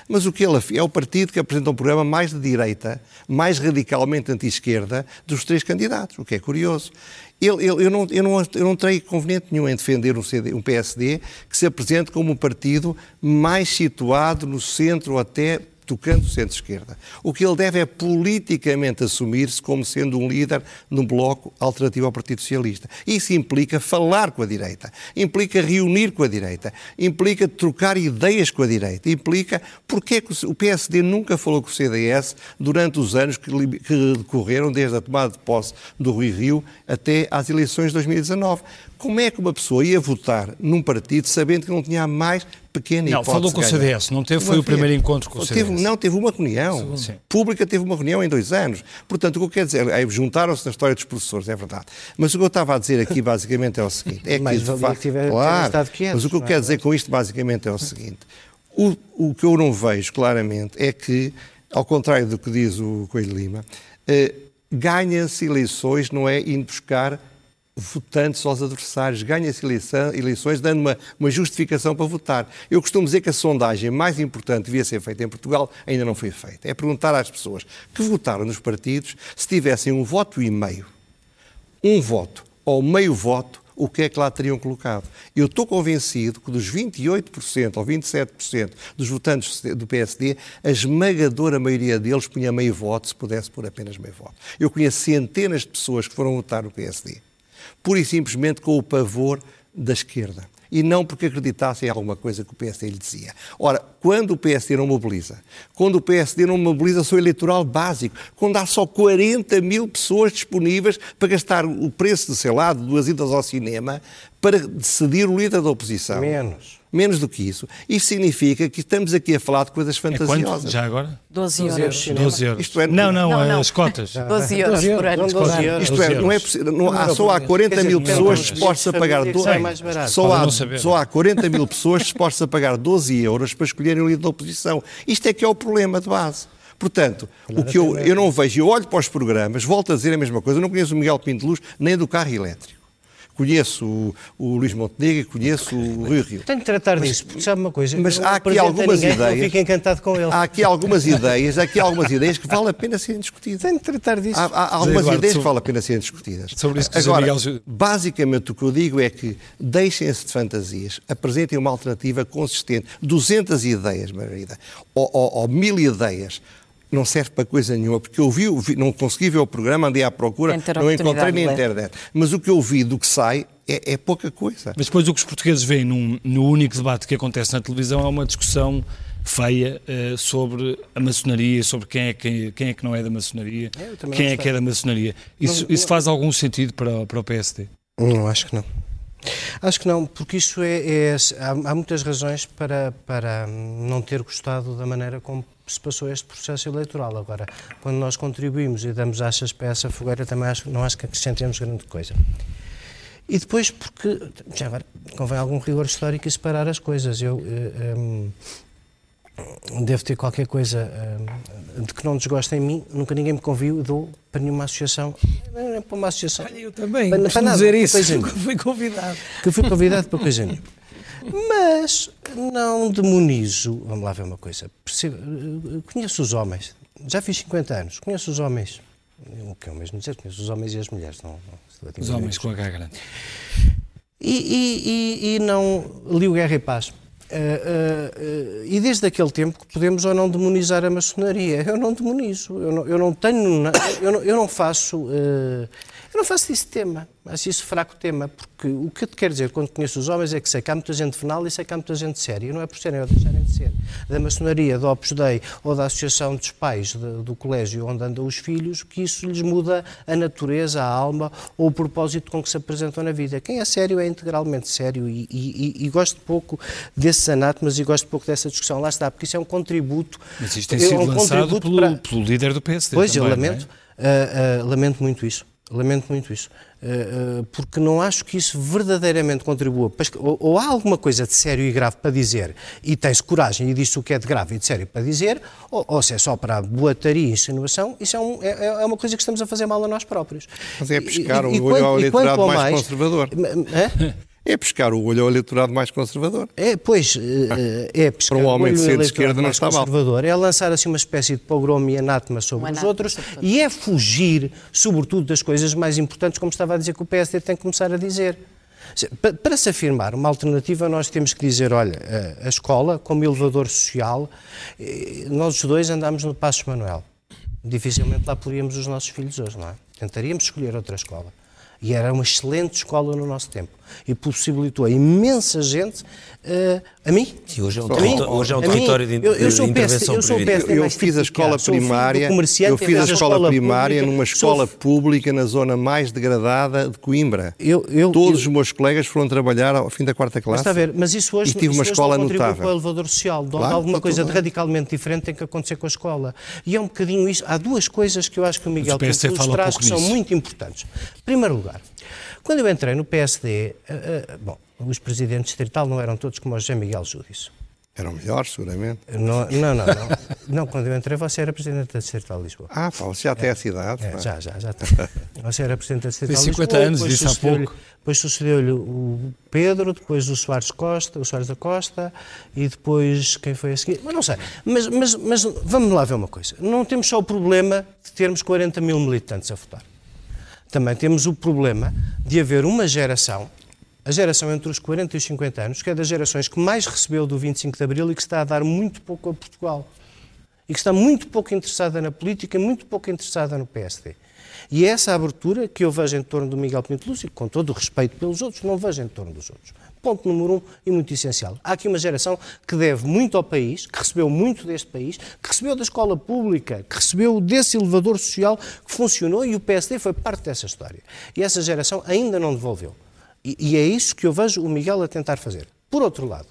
Mas o que ele é o partido que apresenta um programa mais de direita, mais radicalmente anti-esquerda dos três candidatos, o que é curioso. Ele, ele, eu, não, eu, não, eu não tenho conveniente nenhum em defender um, CD, um PSD que se apresente como um partido mais situado no centro até tocando o centro-esquerda. O que ele deve é politicamente assumir-se como sendo um líder num bloco alternativo ao Partido Socialista. Isso implica falar com a direita, implica reunir com a direita, implica trocar ideias com a direita, implica porque é que o PSD nunca falou com o CDS durante os anos que, que decorreram desde a tomada de posse do Rui Rio até às eleições de 2019. Como é que uma pessoa ia votar num partido sabendo que não tinha mais pequena não, hipótese falou com o CDS, não teve, foi o primeiro encontro com o teve, CDS. Não, teve uma reunião. Sim. Pública teve uma reunião em dois anos. Portanto, o que eu quero dizer, é, juntaram-se na história dos professores, é verdade. Mas o que eu estava a dizer aqui, basicamente, é o seguinte. É que, mas, fa... que tiver, claro, tiver quietos, mas o que eu é? quero dizer com isto, basicamente, é o seguinte. O, o que eu não vejo, claramente, é que, ao contrário do que diz o Coelho Lima, eh, ganha-se eleições, não é indo buscar votantes aos adversários, ganha-se eleições dando uma, uma, justificação para votar. Eu costumo dizer que a sondagem mais importante devia ser feita em Portugal ainda não foi feita. É perguntar às pessoas que votaram nos partidos se tivessem um voto e meio, um voto ou meio voto, o que é que lá teriam colocado. Eu estou convencido que dos 28% ou 27% dos votantes do PSD, a esmagadora maioria deles punha meio voto se pudesse pôr apenas meio voto. Eu conheço centenas de pessoas que foram votar no PSD pura e simplesmente com o pavor da esquerda. E não porque acreditassem em alguma coisa que o PSD lhe dizia. Ora, quando o PSD não mobiliza, quando o PSD não mobiliza o seu eleitoral básico, quando há só 40 mil pessoas disponíveis para gastar o preço de, sei lá, de duas idas ao cinema para decidir o líder da oposição. Menos. Menos do que isso. Isso significa que estamos aqui a falar de coisas fantasiosas. É já agora? 12 euros. 12 euros. Isto é, não, não, não, não. as cotas. 12 euros por ano. 12 euros. Isto é, não é possível. Não, há, só há 40 mil pessoas dispostas a pagar 12 só há, só há 40 mil pessoas dispostas a pagar 12 euros para escolherem o líder da oposição. Isto é que é o problema de base. Portanto, o que eu, eu não vejo, eu olho para os programas, volto a dizer a mesma coisa, eu não conheço o Miguel Pinto de Luz nem do carro elétrico. Conheço o, o Luís Montenegro e conheço o Rui Rio. Tenho de tratar disso, porque sabe uma coisa. Mas há aqui algumas ninguém, ideias. Fico encantado com ele. Há aqui algumas ideias, há aqui algumas ideias que vale a pena serem discutidas. Tenho de tratar disso. Há, há algumas Eduardo, ideias sobre, que vale a pena serem discutidas. Sobre isso que Agora, Miguel... basicamente o que eu digo é que deixem-se de fantasias, apresentem uma alternativa consistente. 200 ideias, Margarida, ou, ou, ou mil ideias não serve para coisa nenhuma, porque eu vi, não consegui ver o programa, andei à procura, não encontrei na internet. Mas o que eu vi do que sai é, é, pouca coisa. Mas depois o que os portugueses veem num, no único debate que acontece na televisão é uma discussão feia uh, sobre a maçonaria, sobre quem é, quem, quem é que não é da maçonaria, quem é que é da maçonaria. Isso, não, isso faz algum sentido para, para o PSD? Não, acho que não. Acho que não, porque isso é. é há, há, muitas razões para, para não ter gostado da maneira como se passou este processo eleitoral. Agora, quando nós contribuímos e damos achas para essa fogueira, também acho, não acho que acrescentemos grande coisa. E depois, porque, já agora, convém algum rigor histórico e separar as coisas. Eu. Eh, um, devo ter qualquer coisa uh, de que não desgosta em mim, nunca ninguém me conviu, dou para nenhuma associação. É para uma associação. Olha, eu também, para, para nada, dizer isso, que fui convidado. Que fui convidado para coisa nenhuma. Mas não demonizo, vamos lá ver uma coisa, Percebo, conheço os homens, já fiz 50 anos, conheço os homens, o que é o mesmo dizer, conheço os homens e as mulheres. Não, não, os homens com a H grande. E, e, e, e não li o Guerra e Paz. Uh, uh, uh, e desde aquele tempo que podemos ou não demonizar a maçonaria. Eu não demonizo, eu não, eu não tenho, eu não, eu não faço eu não faço disso tema, acho isso fraco tema, porque o que eu te quero dizer quando conheço os homens é que sei que há muita gente venal e sei que há muita gente séria, não é por serem ou deixarem de ser. Da maçonaria, do Opus Dei ou da Associação dos Pais de, do colégio onde andam os filhos, que isso lhes muda a natureza, a alma ou o propósito com que se apresentam na vida. Quem é sério é integralmente sério e, e, e, e gosto pouco desses anátemas e gosto pouco dessa discussão. Lá está, porque isso é um contributo. Mas isto tem sido é um lançado pelo, para... pelo líder do PSD. Pois, também, eu lamento, é? uh, uh, lamento muito isso. Lamento muito isso, eh, eh, porque não acho que isso verdadeiramente contribua. Ou há alguma coisa de sério e grave para dizer e tem-se coragem e diz o que é de grave e de sério para dizer, ou, ou se é só para boataria e insinuação, isso é, um, é, é, uma coisa que estamos a fazer mal a nós próprios. Mas é pescar o olho ao eleitorado mais, mais conservador. É? É pescar o olho ao eleitorado mais conservador. É, pois, eh, é pescar Para um homem de ser de esquerda não está conservador. mal. É lançar assim uma espécie de pogrom e anátema sobre um os outros e é fugir, sobretudo, das coisas mais importantes, como estava a dizer que o PSD tem que começar a dizer. Para se afirmar uma alternativa, nós temos que dizer, olha, a escola, como elevador social, eh, nós os dois andamos no Passos Manuel. Dificilmente lá poríamos os nossos filhos hoje, não é? Tentaríamos escolher outra escola. E era uma excelente escola no nosso tempo. E possibilitou a imensa gente uh, a mim. Sim, hoje é um, território, hoje é um território de, eu, eu sou intervenção eu, sou eu, eu fiz a escola primária, eu fiz a escola primária numa escola sou... pública na zona mais degradada de Coimbra. Eu, eu, Todos os meus colegas foram trabalhar ao fim da quarta classe. Mas está a ver, mas isso hoje, e tive uma escola não notável. para o elevador social. Claro, alguma coisa de radicalmente diferente tem que acontecer com a escola. E é um bocadinho isso. Há duas coisas que eu acho que o Miguel Pinto traz que são muito importantes. Em primeiro lugar, quando eu entrei no PSD, uh, uh, bom, os presidentes distrital não eram todos como o José Miguel Júdice. Eram melhores, seguramente. Não, não, não, não. não. quando eu entrei, você era Presidente da Distrital de Lisboa. Ah, você já tem é, essa idade. É, já, já, já tem. Você era Presidente da Distrital de Lisboa. Tem 50 anos, disse há pouco. Depois sucedeu-lhe o Pedro, depois o Soares Costa, o Soares da Costa, e depois quem foi a seguir? Mas não sei. Mas, mas, mas vamos lá ver uma coisa. Não temos só o problema de termos 40 mil militantes a votar. Também temos o problema de haver uma geração a geração entre os 40 e os 50 anos, que é das gerações que mais recebeu do 25 de Abril e que está a dar muito pouco a Portugal. E que está muito pouco interessada na política, muito pouco interessada no PSD. E é essa abertura que eu vejo em torno do Miguel Pinto Lúcio, com todo o respeito pelos outros, não vejo em torno dos outros. Ponto número um e muito essencial. Há aqui uma geração que deve muito ao país, que recebeu muito deste país, que recebeu da escola pública, que recebeu desse elevador social que funcionou e o PSD foi parte dessa história. E essa geração ainda não devolveu. E, e é isso que eu vejo o Miguel a tentar fazer. Por outro lado,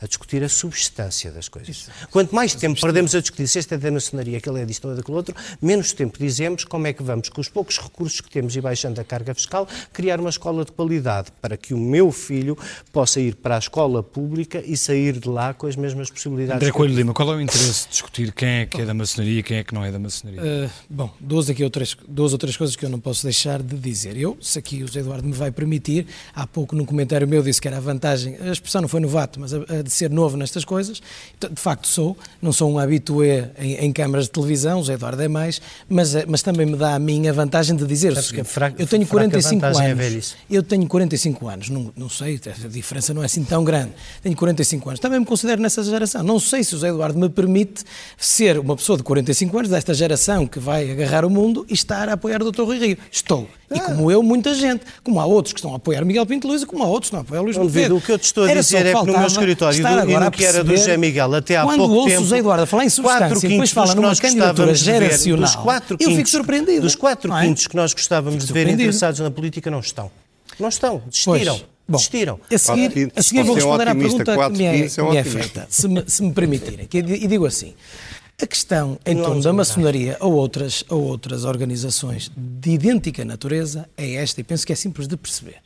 a discutir a substância das coisas. Isso. Quanto mais tempo perdemos a discutir se este é da maçonaria, aquele é disto ou daquele outro, menos tempo dizemos como é que vamos, com os poucos recursos que temos e baixando a carga fiscal, criar uma escola de qualidade para que o meu filho possa ir para a escola pública e sair de lá com as mesmas possibilidades. André Coelho Lima, qual é o interesse de discutir quem é que é da maçonaria e quem é que não é da maçonaria? Uh, bom, duas, aqui outras, duas ou três coisas que eu não posso deixar de dizer. Eu, se aqui o José Eduardo me vai permitir, há pouco num comentário meu disse que era a vantagem, a expressão não foi novato, mas a, a de ser novo nestas coisas. De facto sou, não sou um habitué em, em câmaras de televisão, o Eduardo é mais, mas, eh, mas também me dá a minha vantagem de dizer o seguinte, eu tenho 45 é anos, é eu tenho 45 anos, não, não sei, a diferença não é assim tão grande, tenho 45 anos, também me considero nessa geração, não sei se o José Eduardo me permite ser uma pessoa de 45 anos desta geração que vai agarrar o mundo e estar a apoiar o Dr. Rui Rio. Estou. E ah. como eu, muita gente. Como há outros que estão a apoiar Miguel Pinto Luís e como há outros que estão a apoiar Luís Montenegro. O que eu te estou a dizer é que no meu escritório do, e no que era do José Miguel até há pouco tempo... Quando ouço o José Eduardo falar em substância e depois fala numa candidatura geracional, dos quatro eu fico surpreendido. Dos quatro é? quintos que nós gostávamos de ver interessados na política não estão. Não estão, desistiram. Bom, desistiram. A seguir, a seguir vou responder à pergunta que me é, me é feita, se me, se me permitirem. E digo assim, a questão em não torno da maçonaria ou outras, ou outras organizações de idêntica natureza é esta, e penso que é simples de perceber.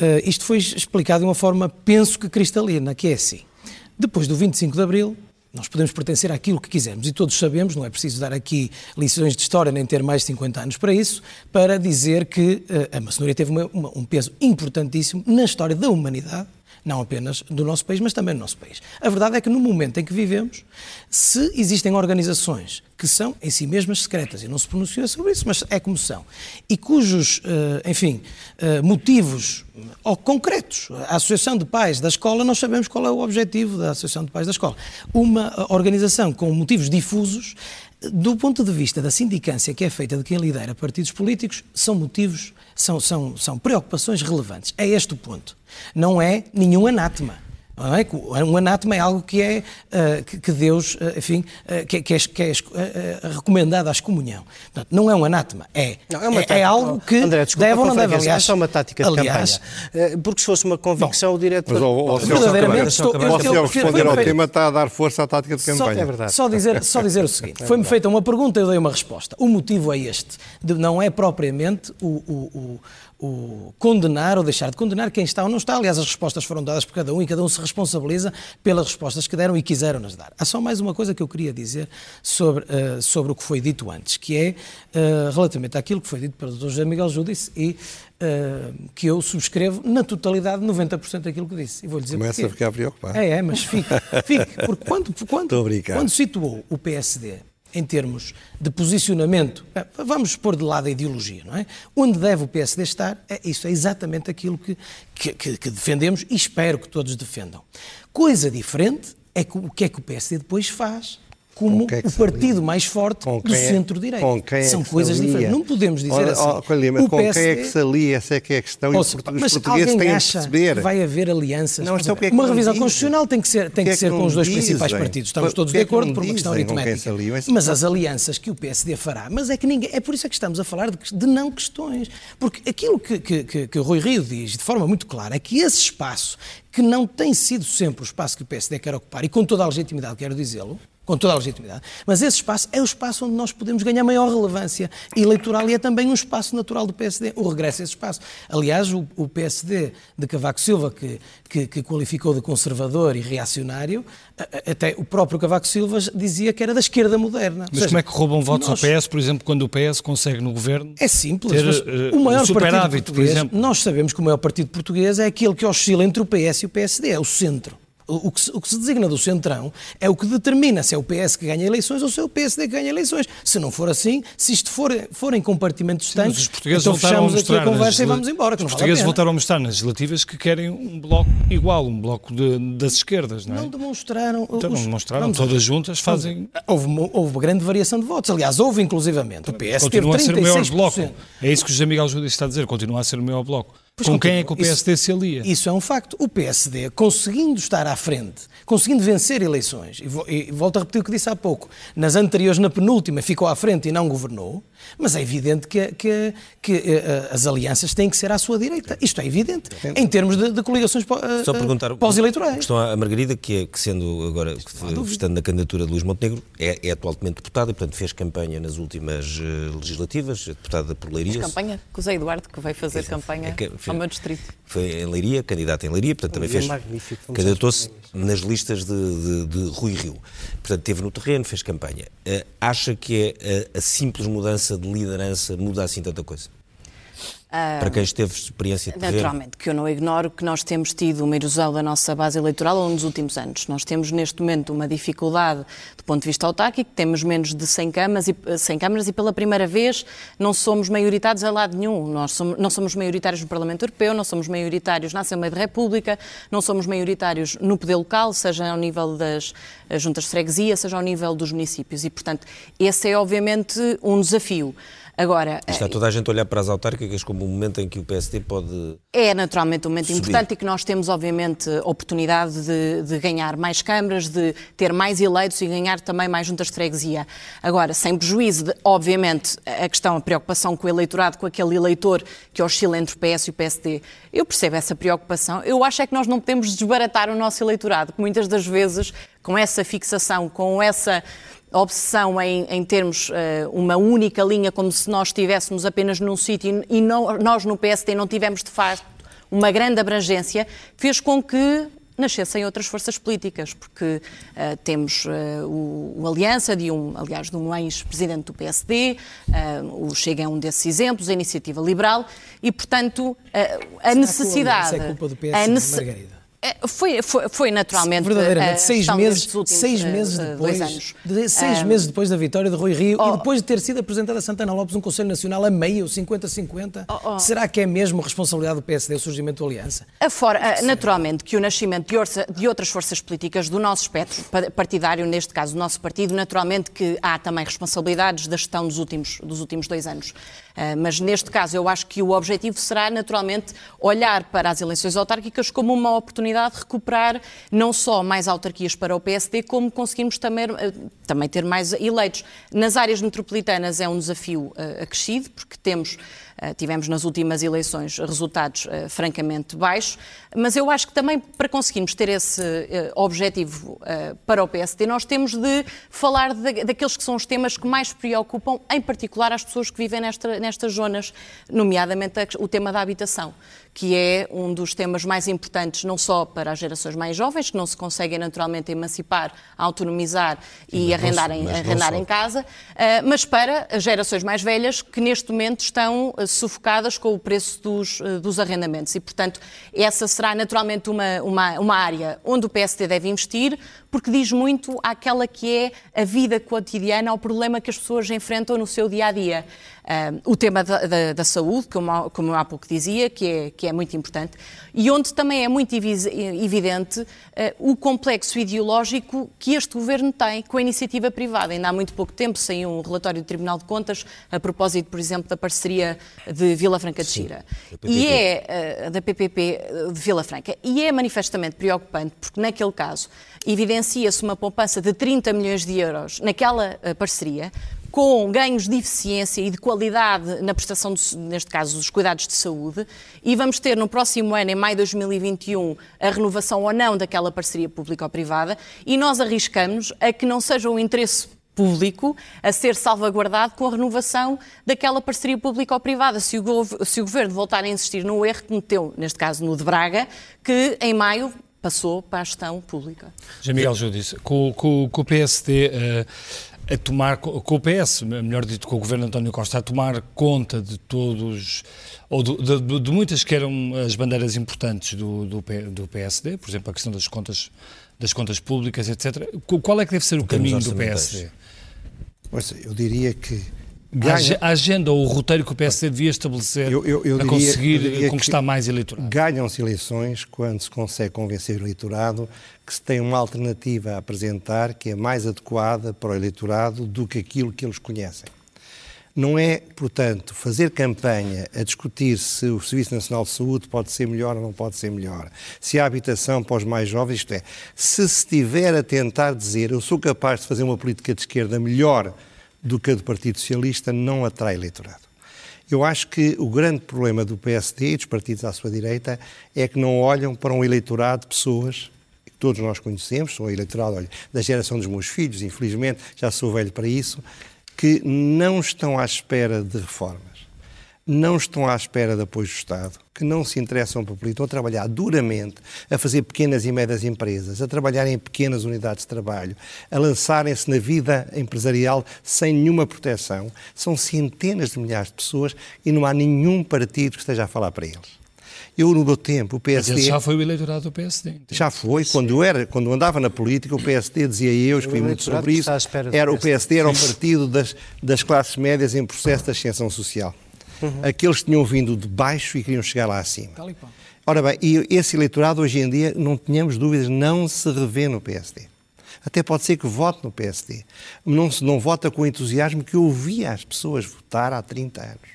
Uh, isto foi explicado de uma forma, penso que cristalina, que é assim. Depois do 25 de Abril, nós podemos pertencer àquilo que quisermos e todos sabemos, não é preciso dar aqui lições de história nem ter mais de 50 anos para isso, para dizer que uh, a maçonaria teve uma, uma, um peso importantíssimo na história da humanidade não apenas do nosso país, mas também do nosso país. A verdade é que no momento em que vivemos, se existem organizações que são em si mesmas secretas, e não se pronuncia sobre isso, mas é como são, e cujos, eh, enfim, eh, motivos ou concretos, a Associação de Pais da Escola, nós sabemos qual é o objetivo da Associação de Pais da Escola. Uma organização com motivos difusos, do ponto de vista da sindicância que é feita de quem lidera partidos políticos, são motivos, são, são, são preocupações relevantes. É este o ponto. Não é nenhum anátema. É? Um anátema é algo que é uh, que, Deus, uh, enfim, uh, que, é, que é recomendado à excomunhão. Portanto, não é um anátema, é, não, é, uma é, é algo que André, desculpa, deve ou não deve. Aliás, é só uma tática de aliás, campanha. Porque se fosse uma convicção, bom, o diretor... Mas verdadeiramente estou, eu, eu, eu, responder ao tema está a dar força à tática de campanha. Só, é verdade. Só dizer, só dizer o seguinte, foi-me feita uma pergunta e eu dei uma resposta. O motivo é este, de, não é propriamente o, o o condenar ou deixar de condenar quem está ou não está. Aliás, as respostas foram dadas por cada um e cada um se responsabiliza pelas respostas que deram e quiseram nas dar. Há só mais uma coisa que eu queria dizer sobre, uh, sobre o que foi dito antes, que é uh, relativamente àquilo que foi dito pelo Dr. José Miguel Júdice e uh, que eu subscrevo na totalidade 90% daquilo que disse. E vou dizer Começa porquê. a ficar preocupado. É, é, mas fique, fique porque quando, quando, quando situou o PSD em termos de posicionamento, é, vamos pôr de lado a ideologia, não é? Onde deve o PSD estar, é, isso é exatamente aquilo que, que, que defendemos e espero que todos defendam. Coisa diferente é que, o que é que o PSD depois faz como é o partido mais forte do é, centro-direita. É São coisas diferentes. Não podemos dizer assim. Oh, com PSD, quem é que se alia? Essa é que é a questão. Ouça, e os portugueses têm acha de perceber. Que vai haver alianças. Não, então, é uma revisão constitucional tem que ser, tem que, que ser com os dois principais partidos. Estamos todos de acordo por uma questão aritmética. Mas as alianças que o PSD fará, mas é que ninguém. É por isso é que estamos a falar de, não questões. Porque aquilo que, que, que, que o Rui Rio diz de forma muito clara é que esse espaço que não tem sido sempre o espaço que o PSD quer ocupar, e com toda a legitimidade quero dizê-lo, com toda a legitimidade. Mas esse espaço é o espaço onde nós podemos ganhar maior relevância eleitoral e é também um espaço natural do PSD, o regresso a esse espaço. Aliás, o, o PSD de Cavaco Silva, que, que, que, qualificou de conservador e reacionário, até o próprio Cavaco Silva dizia que era da esquerda moderna. Mas seja, como é que roubam votos nós... ao PS, por exemplo, quando o PS consegue no governo É simples. Ter, uh, o maior partido português, nós sabemos que o maior partido português é aquele que oscila entre o PS e o PSD, é o centro. O que, se, o que, se, designa do centrão é o que determina se é o PS que ganha eleições ou se é o PSD que ganha eleições. Se não for assim, se isto for, for em compartimentos distantes, os portugueses então fechamos aqui a conversa e vamos embora. os portugueses vale voltaram a mostrar nas legislativas que querem um bloco igual, um bloco de, das esquerdas, não é? Não demonstraram. Então, os, não demonstraram, todas juntas fazem... Houve, houve uma grande variação de votos. Aliás, houve inclusivamente. O PS Continua teve 36%. a ser o maior bloco. É isso que o José Miguel Júdice está a dizer, continua a ser o maior bloco. Pois com quem é que o PSD isso, se alia? Isso é um facto. O PSD, conseguindo estar à frente, conseguindo vencer eleições, e, e volto a repetir o que disse há pouco, nas anteriores, na penúltima, ficou à frente e não governou, mas é evidente que, que, que uh, as alianças têm que ser à sua direita. Isto é evidente, em termos de, de coligações uh, Só perguntar, pós-eleitorais. Questão à Margarida, que, é, que sendo agora, estando na candidatura de Luís Montenegro, é, é, atualmente deputada e, portanto, fez campanha nas últimas uh, legislativas, deputada por Leiria. Fez campanha com o Zé Eduardo, que veio fazer campanha é que, ao meu distrito. Foi em Leiria, candidata em Leiria, portanto, também fez. Candidatou-se nas listas de, de, de, Rui Rio. Portanto, esteve no terreno, fez campanha. acha que é a, a simples mudança mudança de liderança muda assim tanta coisa? Para quem esteve experiência de Naturalmente, que eu não ignoro que nós temos tido uma erosão da nossa base eleitoral ao longo dos últimos anos. Nós temos neste momento uma dificuldade do ponto de vista autárquico, temos menos de 100 câmaras e, 100 câmaras e pela primeira vez não somos maioritários a lado nenhum. Nós somos, não somos maioritários no Parlamento Europeu, não somos maioritários na Assembleia da República, não somos maioritários no poder local, seja ao nível das juntas de freguesia, seja ao nível dos municípios. E, portanto, esse é obviamente um desafio. Agora, está toda a gente a olhar para as autárquicas como um momento em que o PSD pode. É naturalmente um momento subir. importante e que nós temos, obviamente, oportunidade de, de, ganhar mais câmaras, de ter mais eleitos e ganhar também mais juntas de freguesia. Agora, sem prejuízo de, obviamente, a questão, a preocupação com o eleitorado, com aquele eleitor que oscila entre o PS e o PSD. Eu percebo essa preocupação. Eu acho é que nós não podemos desbaratar o nosso eleitorado, que muitas das vezes, com essa fixação, com essa obsessão em, em termos uh, uma única linha, como se nós estivéssemos apenas num sítio e não, nós no PSD não tivemos de facto uma grande abrangência, fez com que nascessem outras forças políticas, porque uh, temos uh, o, o, Aliança, de um, aliás, de um ex-presidente do PSD, uh, o Chega é um desses exemplos, a Iniciativa Liberal, e, portanto, a necessidade... Isso é culpa do PS, a Margarida. É, foi, foi, foi naturalmente. Verdadeiramente, seis meses, últimos, seis meses uh, depois. De, seis um, meses depois da vitória de Rui Rio oh, e depois de ter sido apresentada a Santana Lopes um Conselho Nacional a meio, 50-50, oh, oh. será que é mesmo responsabilidade do PSD o surgimento da Aliança? Afora, naturalmente, que o nascimento de, orça, de outras forças políticas do nosso espectro partidário, neste caso do nosso partido, naturalmente que há também responsabilidades da gestão dos últimos, dos últimos dois anos. Uh, mas neste caso eu acho que o objetivo será naturalmente olhar para as eleições autárquicas como uma oportunidade de recuperar não só mais autarquias para o PSD, como conseguimos também, uh, também ter mais eleitos. Nas áreas metropolitanas é um desafio uh, acrescido, porque temos tivemos nas últimas eleições resultados uh, francamente baixos, mas eu acho que também para conseguirmos ter esse uh, objetivo para o PSD, nós temos de falar de, daqueles que são os temas que mais preocupam, em particular as pessoas que vivem nesta, nestas zonas, nomeadamente o tema da habitação que é um dos temas mais importantes, não só para as gerações mais jovens, que não se conseguem naturalmente emancipar, autonomizar e mas arrendar, em, arrendar em casa, mas para as gerações mais velhas, que neste momento estão sufocadas com o preço dos, eh, dos arrendamentos. E, portanto, essa será naturalmente uma, uma, uma área onde o PSD deve investir, porque diz muito àquela que é a vida cotidiana, ao problema que as pessoas enfrentam no seu dia a dia. Uh, o tema da, da, da saúde, como, como eu há pouco dizia, que é, que é muito importante, e onde também é muito evidente uh, o complexo ideológico que este governo tem com a iniciativa privada. Ainda há muito pouco tempo saiu um relatório do Tribunal de Contas a propósito, por exemplo, da parceria de Vila Franca de Xira. E é uh, da PPP de Vila Franca. E é manifestamente preocupante, porque naquele caso evidencia-se uma poupança de 30 milhões de euros naquela parceria, com ganhos de eficiência e de qualidade na prestação, de, neste caso, dos cuidados de saúde, e vamos ter no próximo ano, em maio de 2021, a renovação ou não daquela parceria público-privada, e nós arriscamos a que não seja o interesse público a ser salvaguardado com a renovação daquela parceria público-privada. Se, se, o governo voltar a insistir no erro que meteu, neste caso no de Braga, que em maio passou para a gestão pública. Já Miguel Judice, com, com, com o PSD... Uh a tomar, com o PS, melhor dito, com o governo António Costa, a tomar conta de todos, ou de, de, de muitas que eram as bandeiras importantes do, do, do, PSD, por exemplo, a questão das contas, das contas públicas, etc. Qual é que deve ser o caminho do PSD? Eu diria que Ganha... A agenda ou o roteiro que o PSD devia estabelecer eu, eu, eu a conseguir conquistar mais eleitorado? Ganham-se eleições quando se consegue convencer o eleitorado que se tem uma alternativa a apresentar que é mais adequada para o eleitorado do que aquilo que eles conhecem. Não é, portanto, fazer campanha a discutir se o Serviço Nacional de Saúde pode ser melhor ou não pode ser melhor, se a habitação para os mais jovens, isto é, se se estiver a tentar dizer eu sou capaz de fazer uma política de esquerda melhor do que a do Partido Socialista não atrai eleitorado. Eu acho que o grande problema do PSD e dos partidos à sua direita é que não olham para um eleitorado de pessoas que todos nós conhecemos, sou eleitorado olha, da geração dos meus filhos, infelizmente já sou velho para isso, que não estão à espera de reformas não estão à espera de apoio do Estado, que não se interessam por política, estão a trabalhar duramente, a fazer pequenas e médias empresas, a trabalhar em pequenas unidades de trabalho, a lançarem-se na vida empresarial sem nenhuma proteção. São centenas de milhares de pessoas e não há nenhum partido que esteja a falar para eles. Eu, no meu tempo, o PSD... Mas já foi o eleitorado do PSD. Então. Já foi. Quando, era, quando andava na política, o PSD dizia eu, escrevi muito sobre isso, era, o PSD era o partido das, das classes médias em processo de ascensão social uhum. aqueles que tinham vindo de baixo e queriam chegar lá acima. Ora bem, e esse eleitorado hoje em dia, não tínhamos dúvidas, não se revê no PSD. Até pode ser que vote no PSD. Não, não vota com o entusiasmo que eu via as pessoas votar há 30 anos.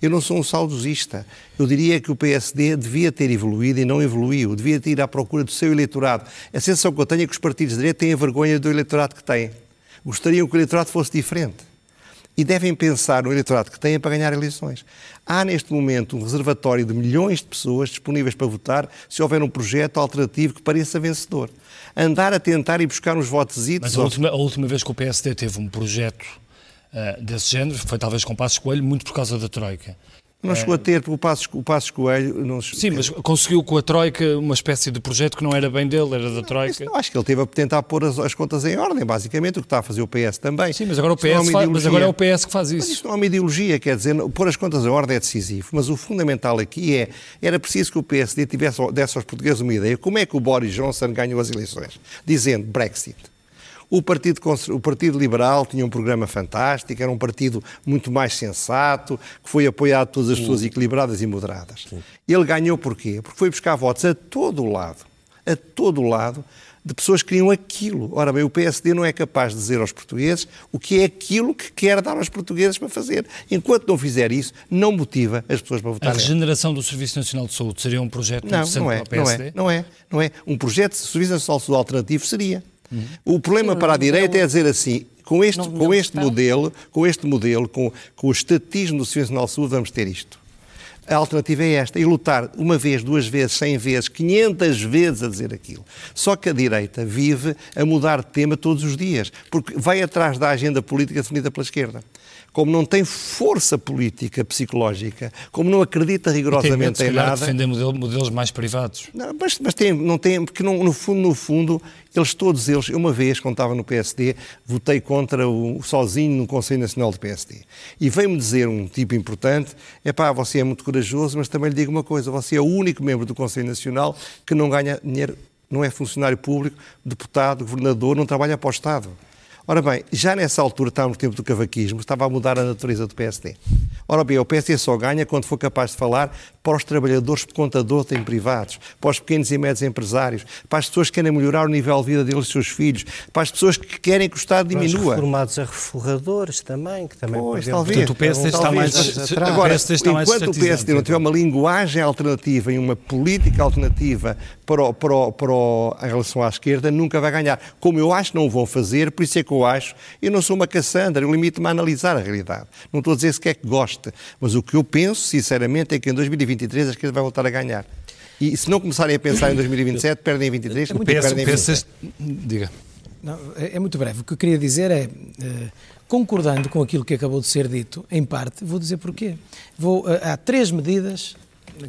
Eu não sou um saudosista. Eu diria que o PSD devia ter evoluído e não evoluiu. Devia ter ido à procura do seu eleitorado. A sensação que eu tenho é que os partidos de direita têm a vergonha do eleitorado que têm. Gostariam que o eleitorado fosse diferente. E devem pensar no eleitorado que têm para ganhar eleições. Há neste momento um reservatório de milhões de pessoas disponíveis para votar se houver um projeto alternativo que pareça vencedor. Andar a tentar e buscar uns votos. Mas a última, a última vez que o PSD teve um projeto uh, desse género foi talvez com Passos Coelho, muito por causa da Troika. Não chegou a ter, porque o Passos, o Passos Coelho... Não... Sim, mas conseguiu com a Troika uma espécie de projeto que não era bem dele, era da Troika. Não, acho que ele teve a tentar pôr as, as, contas em ordem, basicamente, o que está a fazer o PS também. Sim, mas agora, o PS é faz, mas agora é o PS que faz isso. Mas isso não é uma ideologia, quer dizer, pôr as contas em ordem é decisivo, mas o fundamental aqui é, era preciso que o PSD tivesse, desse aos portugueses uma ideia, como é que o Boris Johnson ganhou as eleições? Dizendo Brexit. O Partido, o Partido Liberal tinha um programa fantástico, era um partido muito mais sensato, que foi apoiado por todas as pessoas equilibradas e moderadas. Sim. Ele ganhou porquê? Porque foi buscar votos a todo o lado, a todo o lado, de pessoas que queriam aquilo. Ora bem, o PSD não é capaz de dizer aos portugueses o que é aquilo que quer dar aos portugueses para fazer. Enquanto não fizer isso, não motiva as pessoas para votar. A regeneração do Serviço Nacional de Saúde seria um projeto não, não é, para o PSD? Não é, não é, não é. Um projeto de Serviço Nacional de Saúde alternativo seria. Uhum. O problema Sim, para a direita é dizer assim, com este, não, com este modelo, com este modelo, com, com o estatismo do Serviço Nacional de Saúde, vamos ter isto. A alternativa é esta, e lutar uma vez, duas vezes, cem vezes, quinhentas vezes a dizer aquilo. Só que a direita vive a mudar de tema todos os dias, porque vai atrás da agenda política definida pela esquerda como não tem força política, psicológica, como não acredita rigorosamente tem em nada. defender modelos mais privados. Não, mas, mas tem, não tem, porque não, no fundo, no fundo, eles todos eles, eu uma vez, quando estava no PSD, votei contra o sozinho no Conselho Nacional do PSD. E veio-me dizer um tipo importante: é pá, você é muito corajoso, mas também lhe digo uma coisa, você é o único membro do Conselho Nacional que não ganha dinheiro, não é funcionário público, deputado, governador, não trabalha para o Estado. Ora bem, já nessa altura, estava no tempo do cavaquismo, estava a mudar a natureza do PSD. Ora bem, o PSD só ganha quando for capaz de falar para os trabalhadores de contador em privados, para os pequenos e médios empresários, para as pessoas que querem melhorar o nível de vida deles e dos seus filhos, para as pessoas que querem que o Estado diminua. Para os reformados a reforradores também, que também pois, talvez. Portanto, o PSD está mais Agora, enquanto o PSD não tiver uma linguagem alternativa e uma política alternativa para, o, para, o, para o, em relação à esquerda, nunca vai ganhar. Como eu acho que não vão fazer, por isso é que eu acho, eu não sou uma Cassandra, eu limito-me a analisar a realidade. Não estou a dizer sequer que goste, mas o que eu penso, sinceramente, é que em 2023 a esquerda vai voltar a ganhar. E se não começarem a pensar em 2027, perdem em 23, é muito perdem em 27. Diga. Não, é, é, muito breve. O que eu queria dizer é, eh, concordando com aquilo que acabou de ser dito, em parte, vou dizer porquê. Vou, eh, há três medidas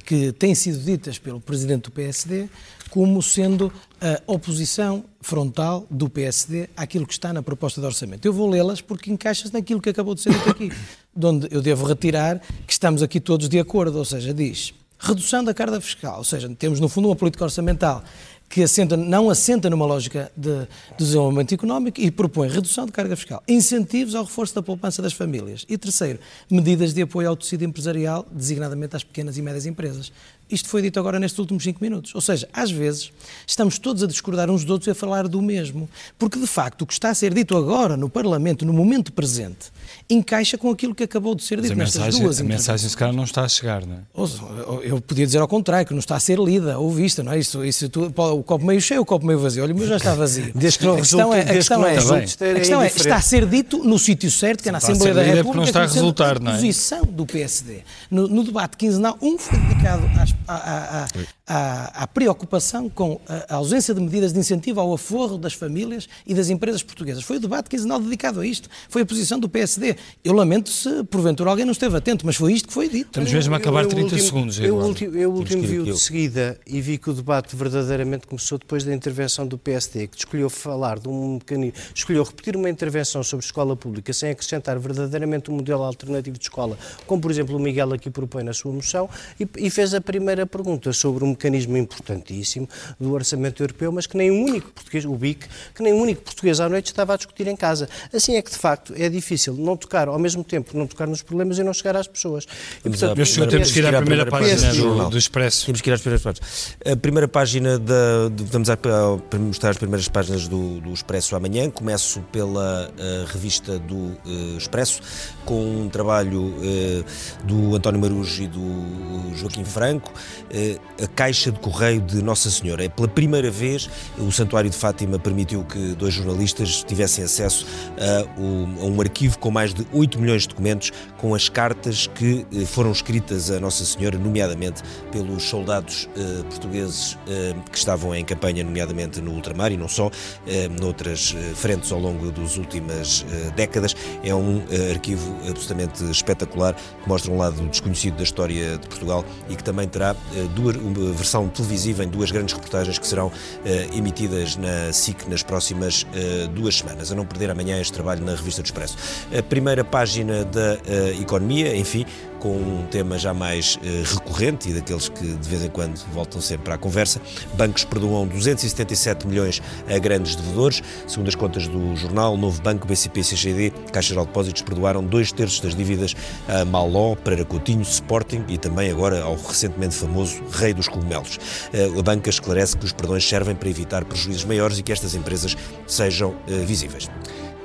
que têm sido ditas pelo presidente do PSD como sendo a oposição frontal do PSD àquilo que está na proposta de orçamento. Eu vou lê-las porque encaixam-se naquilo que acabou de ser dito aqui, de onde eu devo retirar que estamos aqui todos de acordo, ou seja, diz redução da carga fiscal, ou seja, temos no fundo uma política orçamental que assenta, não assenta numa lógica de, de, desenvolvimento económico e propõe redução de carga fiscal, incentivos ao reforço da poupança das famílias e, terceiro, medidas de apoio ao tecido empresarial, designadamente às pequenas e médias empresas. Isto foi dito agora nestes últimos cinco minutos. Ou seja, às vezes estamos todos a discordar uns dos outros e a falar do mesmo. Porque, de facto, o que está a ser dito agora no Parlamento, no momento presente, encaixa com aquilo que acabou de ser dito Mas nestas mensagem, duas A mensagem, se calhar, não está a chegar, não é? Eu podia dizer ao contrário, que não está a ser lida ou vista, não é? Isso, isso o copo meio cheio, o copo meio vazio. Olha, o meu já está vazio. Desde que não a questão é, a questão é, a questão é, está a ser dito no sítio certo, que é na Assembleia da República, não está a resultar, não é? Posição do PSD. No, no debate quinzenal, um foi dedicado às, à, à, à, à, preocupação com a ausência de medidas de incentivo ao aforro das famílias e das empresas portuguesas. Foi o debate quinzenal dedicado a isto. Foi a posição do PSD. Eu lamento se porventura alguém não esteve atento, mas foi isto que foi dito. Estamos mesmo a acabar eu, 30 último, segundos. Eu, último, eu último vi de seguida e vi que o debate verdadeiramente começou depois da intervenção do PSD, que escolheu falar de um mecanismo, escolheu repetir uma intervenção sobre escola pública sem acrescentar verdadeiramente um modelo alternativo de escola, como por exemplo o Miguel aqui propõe na sua moção, e, e fez a primeira primeira pergunta sobre um mecanismo importantíssimo do orçamento europeu, mas que nem um único português, o BIC, que nem um único português à noite estava a discutir em casa. Assim é que, de facto, é difícil não tocar, ao mesmo tempo, não tocar nos problemas e não chegar às pessoas. E, portanto, temos que ir à primeira, página do, do, Expresso. Temos que ir às primeiras páginas. A primeira página, da, vamos a, a, mostrar as primeiras páginas do, do Expresso amanhã. Começo pela uh, revista do uh, Expresso, com um trabalho uh, do António Marujo e do Joaquim Franco, a Caixa de Correio de Nossa Senhora. É pela primeira vez o Santuário de Fátima permitiu que dois jornalistas tivessem acesso a, a um arquivo com mais de 8 milhões de documentos com as cartas que foram escritas a Nossa Senhora, nomeadamente pelos soldados portugueses que estavam em campanha, nomeadamente no ultramar e não só, noutras frentes ao longo das últimas décadas. É um arquivo absolutamente espetacular que mostra um lado desconhecido da história de Portugal e que também terá duas, uma versão televisiva em duas grandes reportagens que serão emitidas na SIC nas próximas duas semanas. A não perder amanhã este trabalho na Revista do Expresso. A primeira página da Economia, enfim, com um tema já mais eh, recorrente e daqueles que de vez em quando voltam sempre à conversa. Bancos perdoam 277 milhões a grandes devedores. Segundo as contas do jornal, Novo Banco, BCP CGD, Caixa de Depósitos perdoaram dois terços das dívidas a Maló, Pereira Coutinho, Sporting e também agora ao recentemente famoso Rei dos Cogumelos. Eh, a banca esclarece que os perdões servem para evitar prejuízos maiores e que estas empresas sejam eh, visíveis.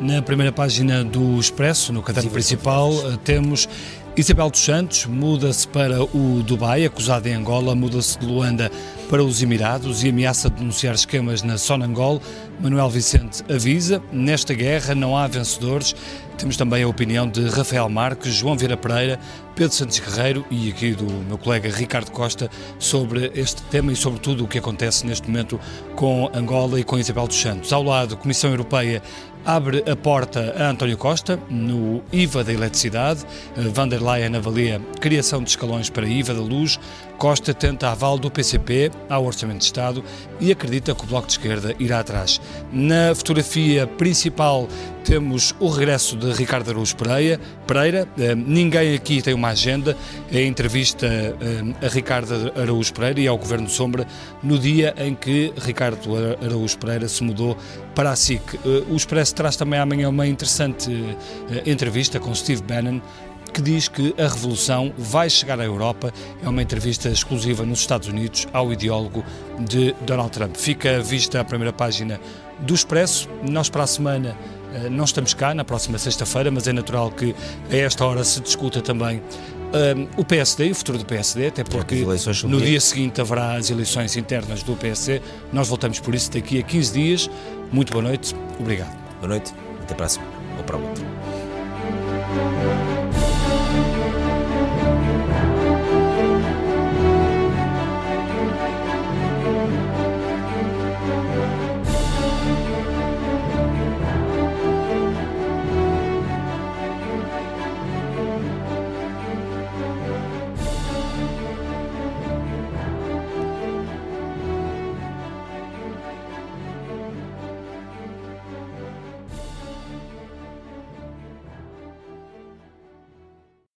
Na primeira página do Expresso, no caderno principal, temos Isabel dos Santos muda-se para o Dubai, acusada em Angola, muda-se de Luanda para os Emirados e ameaça denunciar esquemas na Sonangol. Manuel Vicente avisa, nesta guerra não há vencedores. Temos também a opinião de Rafael Marques, João Vieira Pereira, Pedro Santos Guerreiro e aqui do meu colega Ricardo Costa sobre este tema e sobre tudo o que acontece neste momento com Angola e com Isabel dos Santos. Ao lado, Comissão Europeia abre a porta a António Costa no IVA da eletricidade. Van der Leyen avalia criação de escalões para IVA da luz. Costa tenta aval do PCP ao Orçamento de Estado e acredita que o Bloco de Esquerda irá atrás. Na fotografia principal temos o regresso de Ricardo Araújo Pereira. Pereira. Eh, ninguém aqui tem uma agenda. É a entrevista eh, a Ricardo Araújo Pereira e ao Governo Sombra no dia em que Ricardo Araújo Pereira se mudou para a SIC. Eh, o Expresso traz também amanhã uma interessante entrevista com Steve Bannon, que diz que a revolução vai chegar à Europa. É uma entrevista exclusiva nos Estados Unidos ao ideólogo de Donald Trump. Fica vista a primeira página do Expresso. Nós, para a semana, eh, não estamos cá, na próxima sexta-feira, mas é natural que a esta hora se discuta também um, eh, o PSD, o futuro do PSD, até porque no dia seguinte haverá as eleições internas do PSD. Nós voltamos por isso daqui a 15 dias. Muito boa noite, obrigado. Boa noite, até para a semana ou para a outra.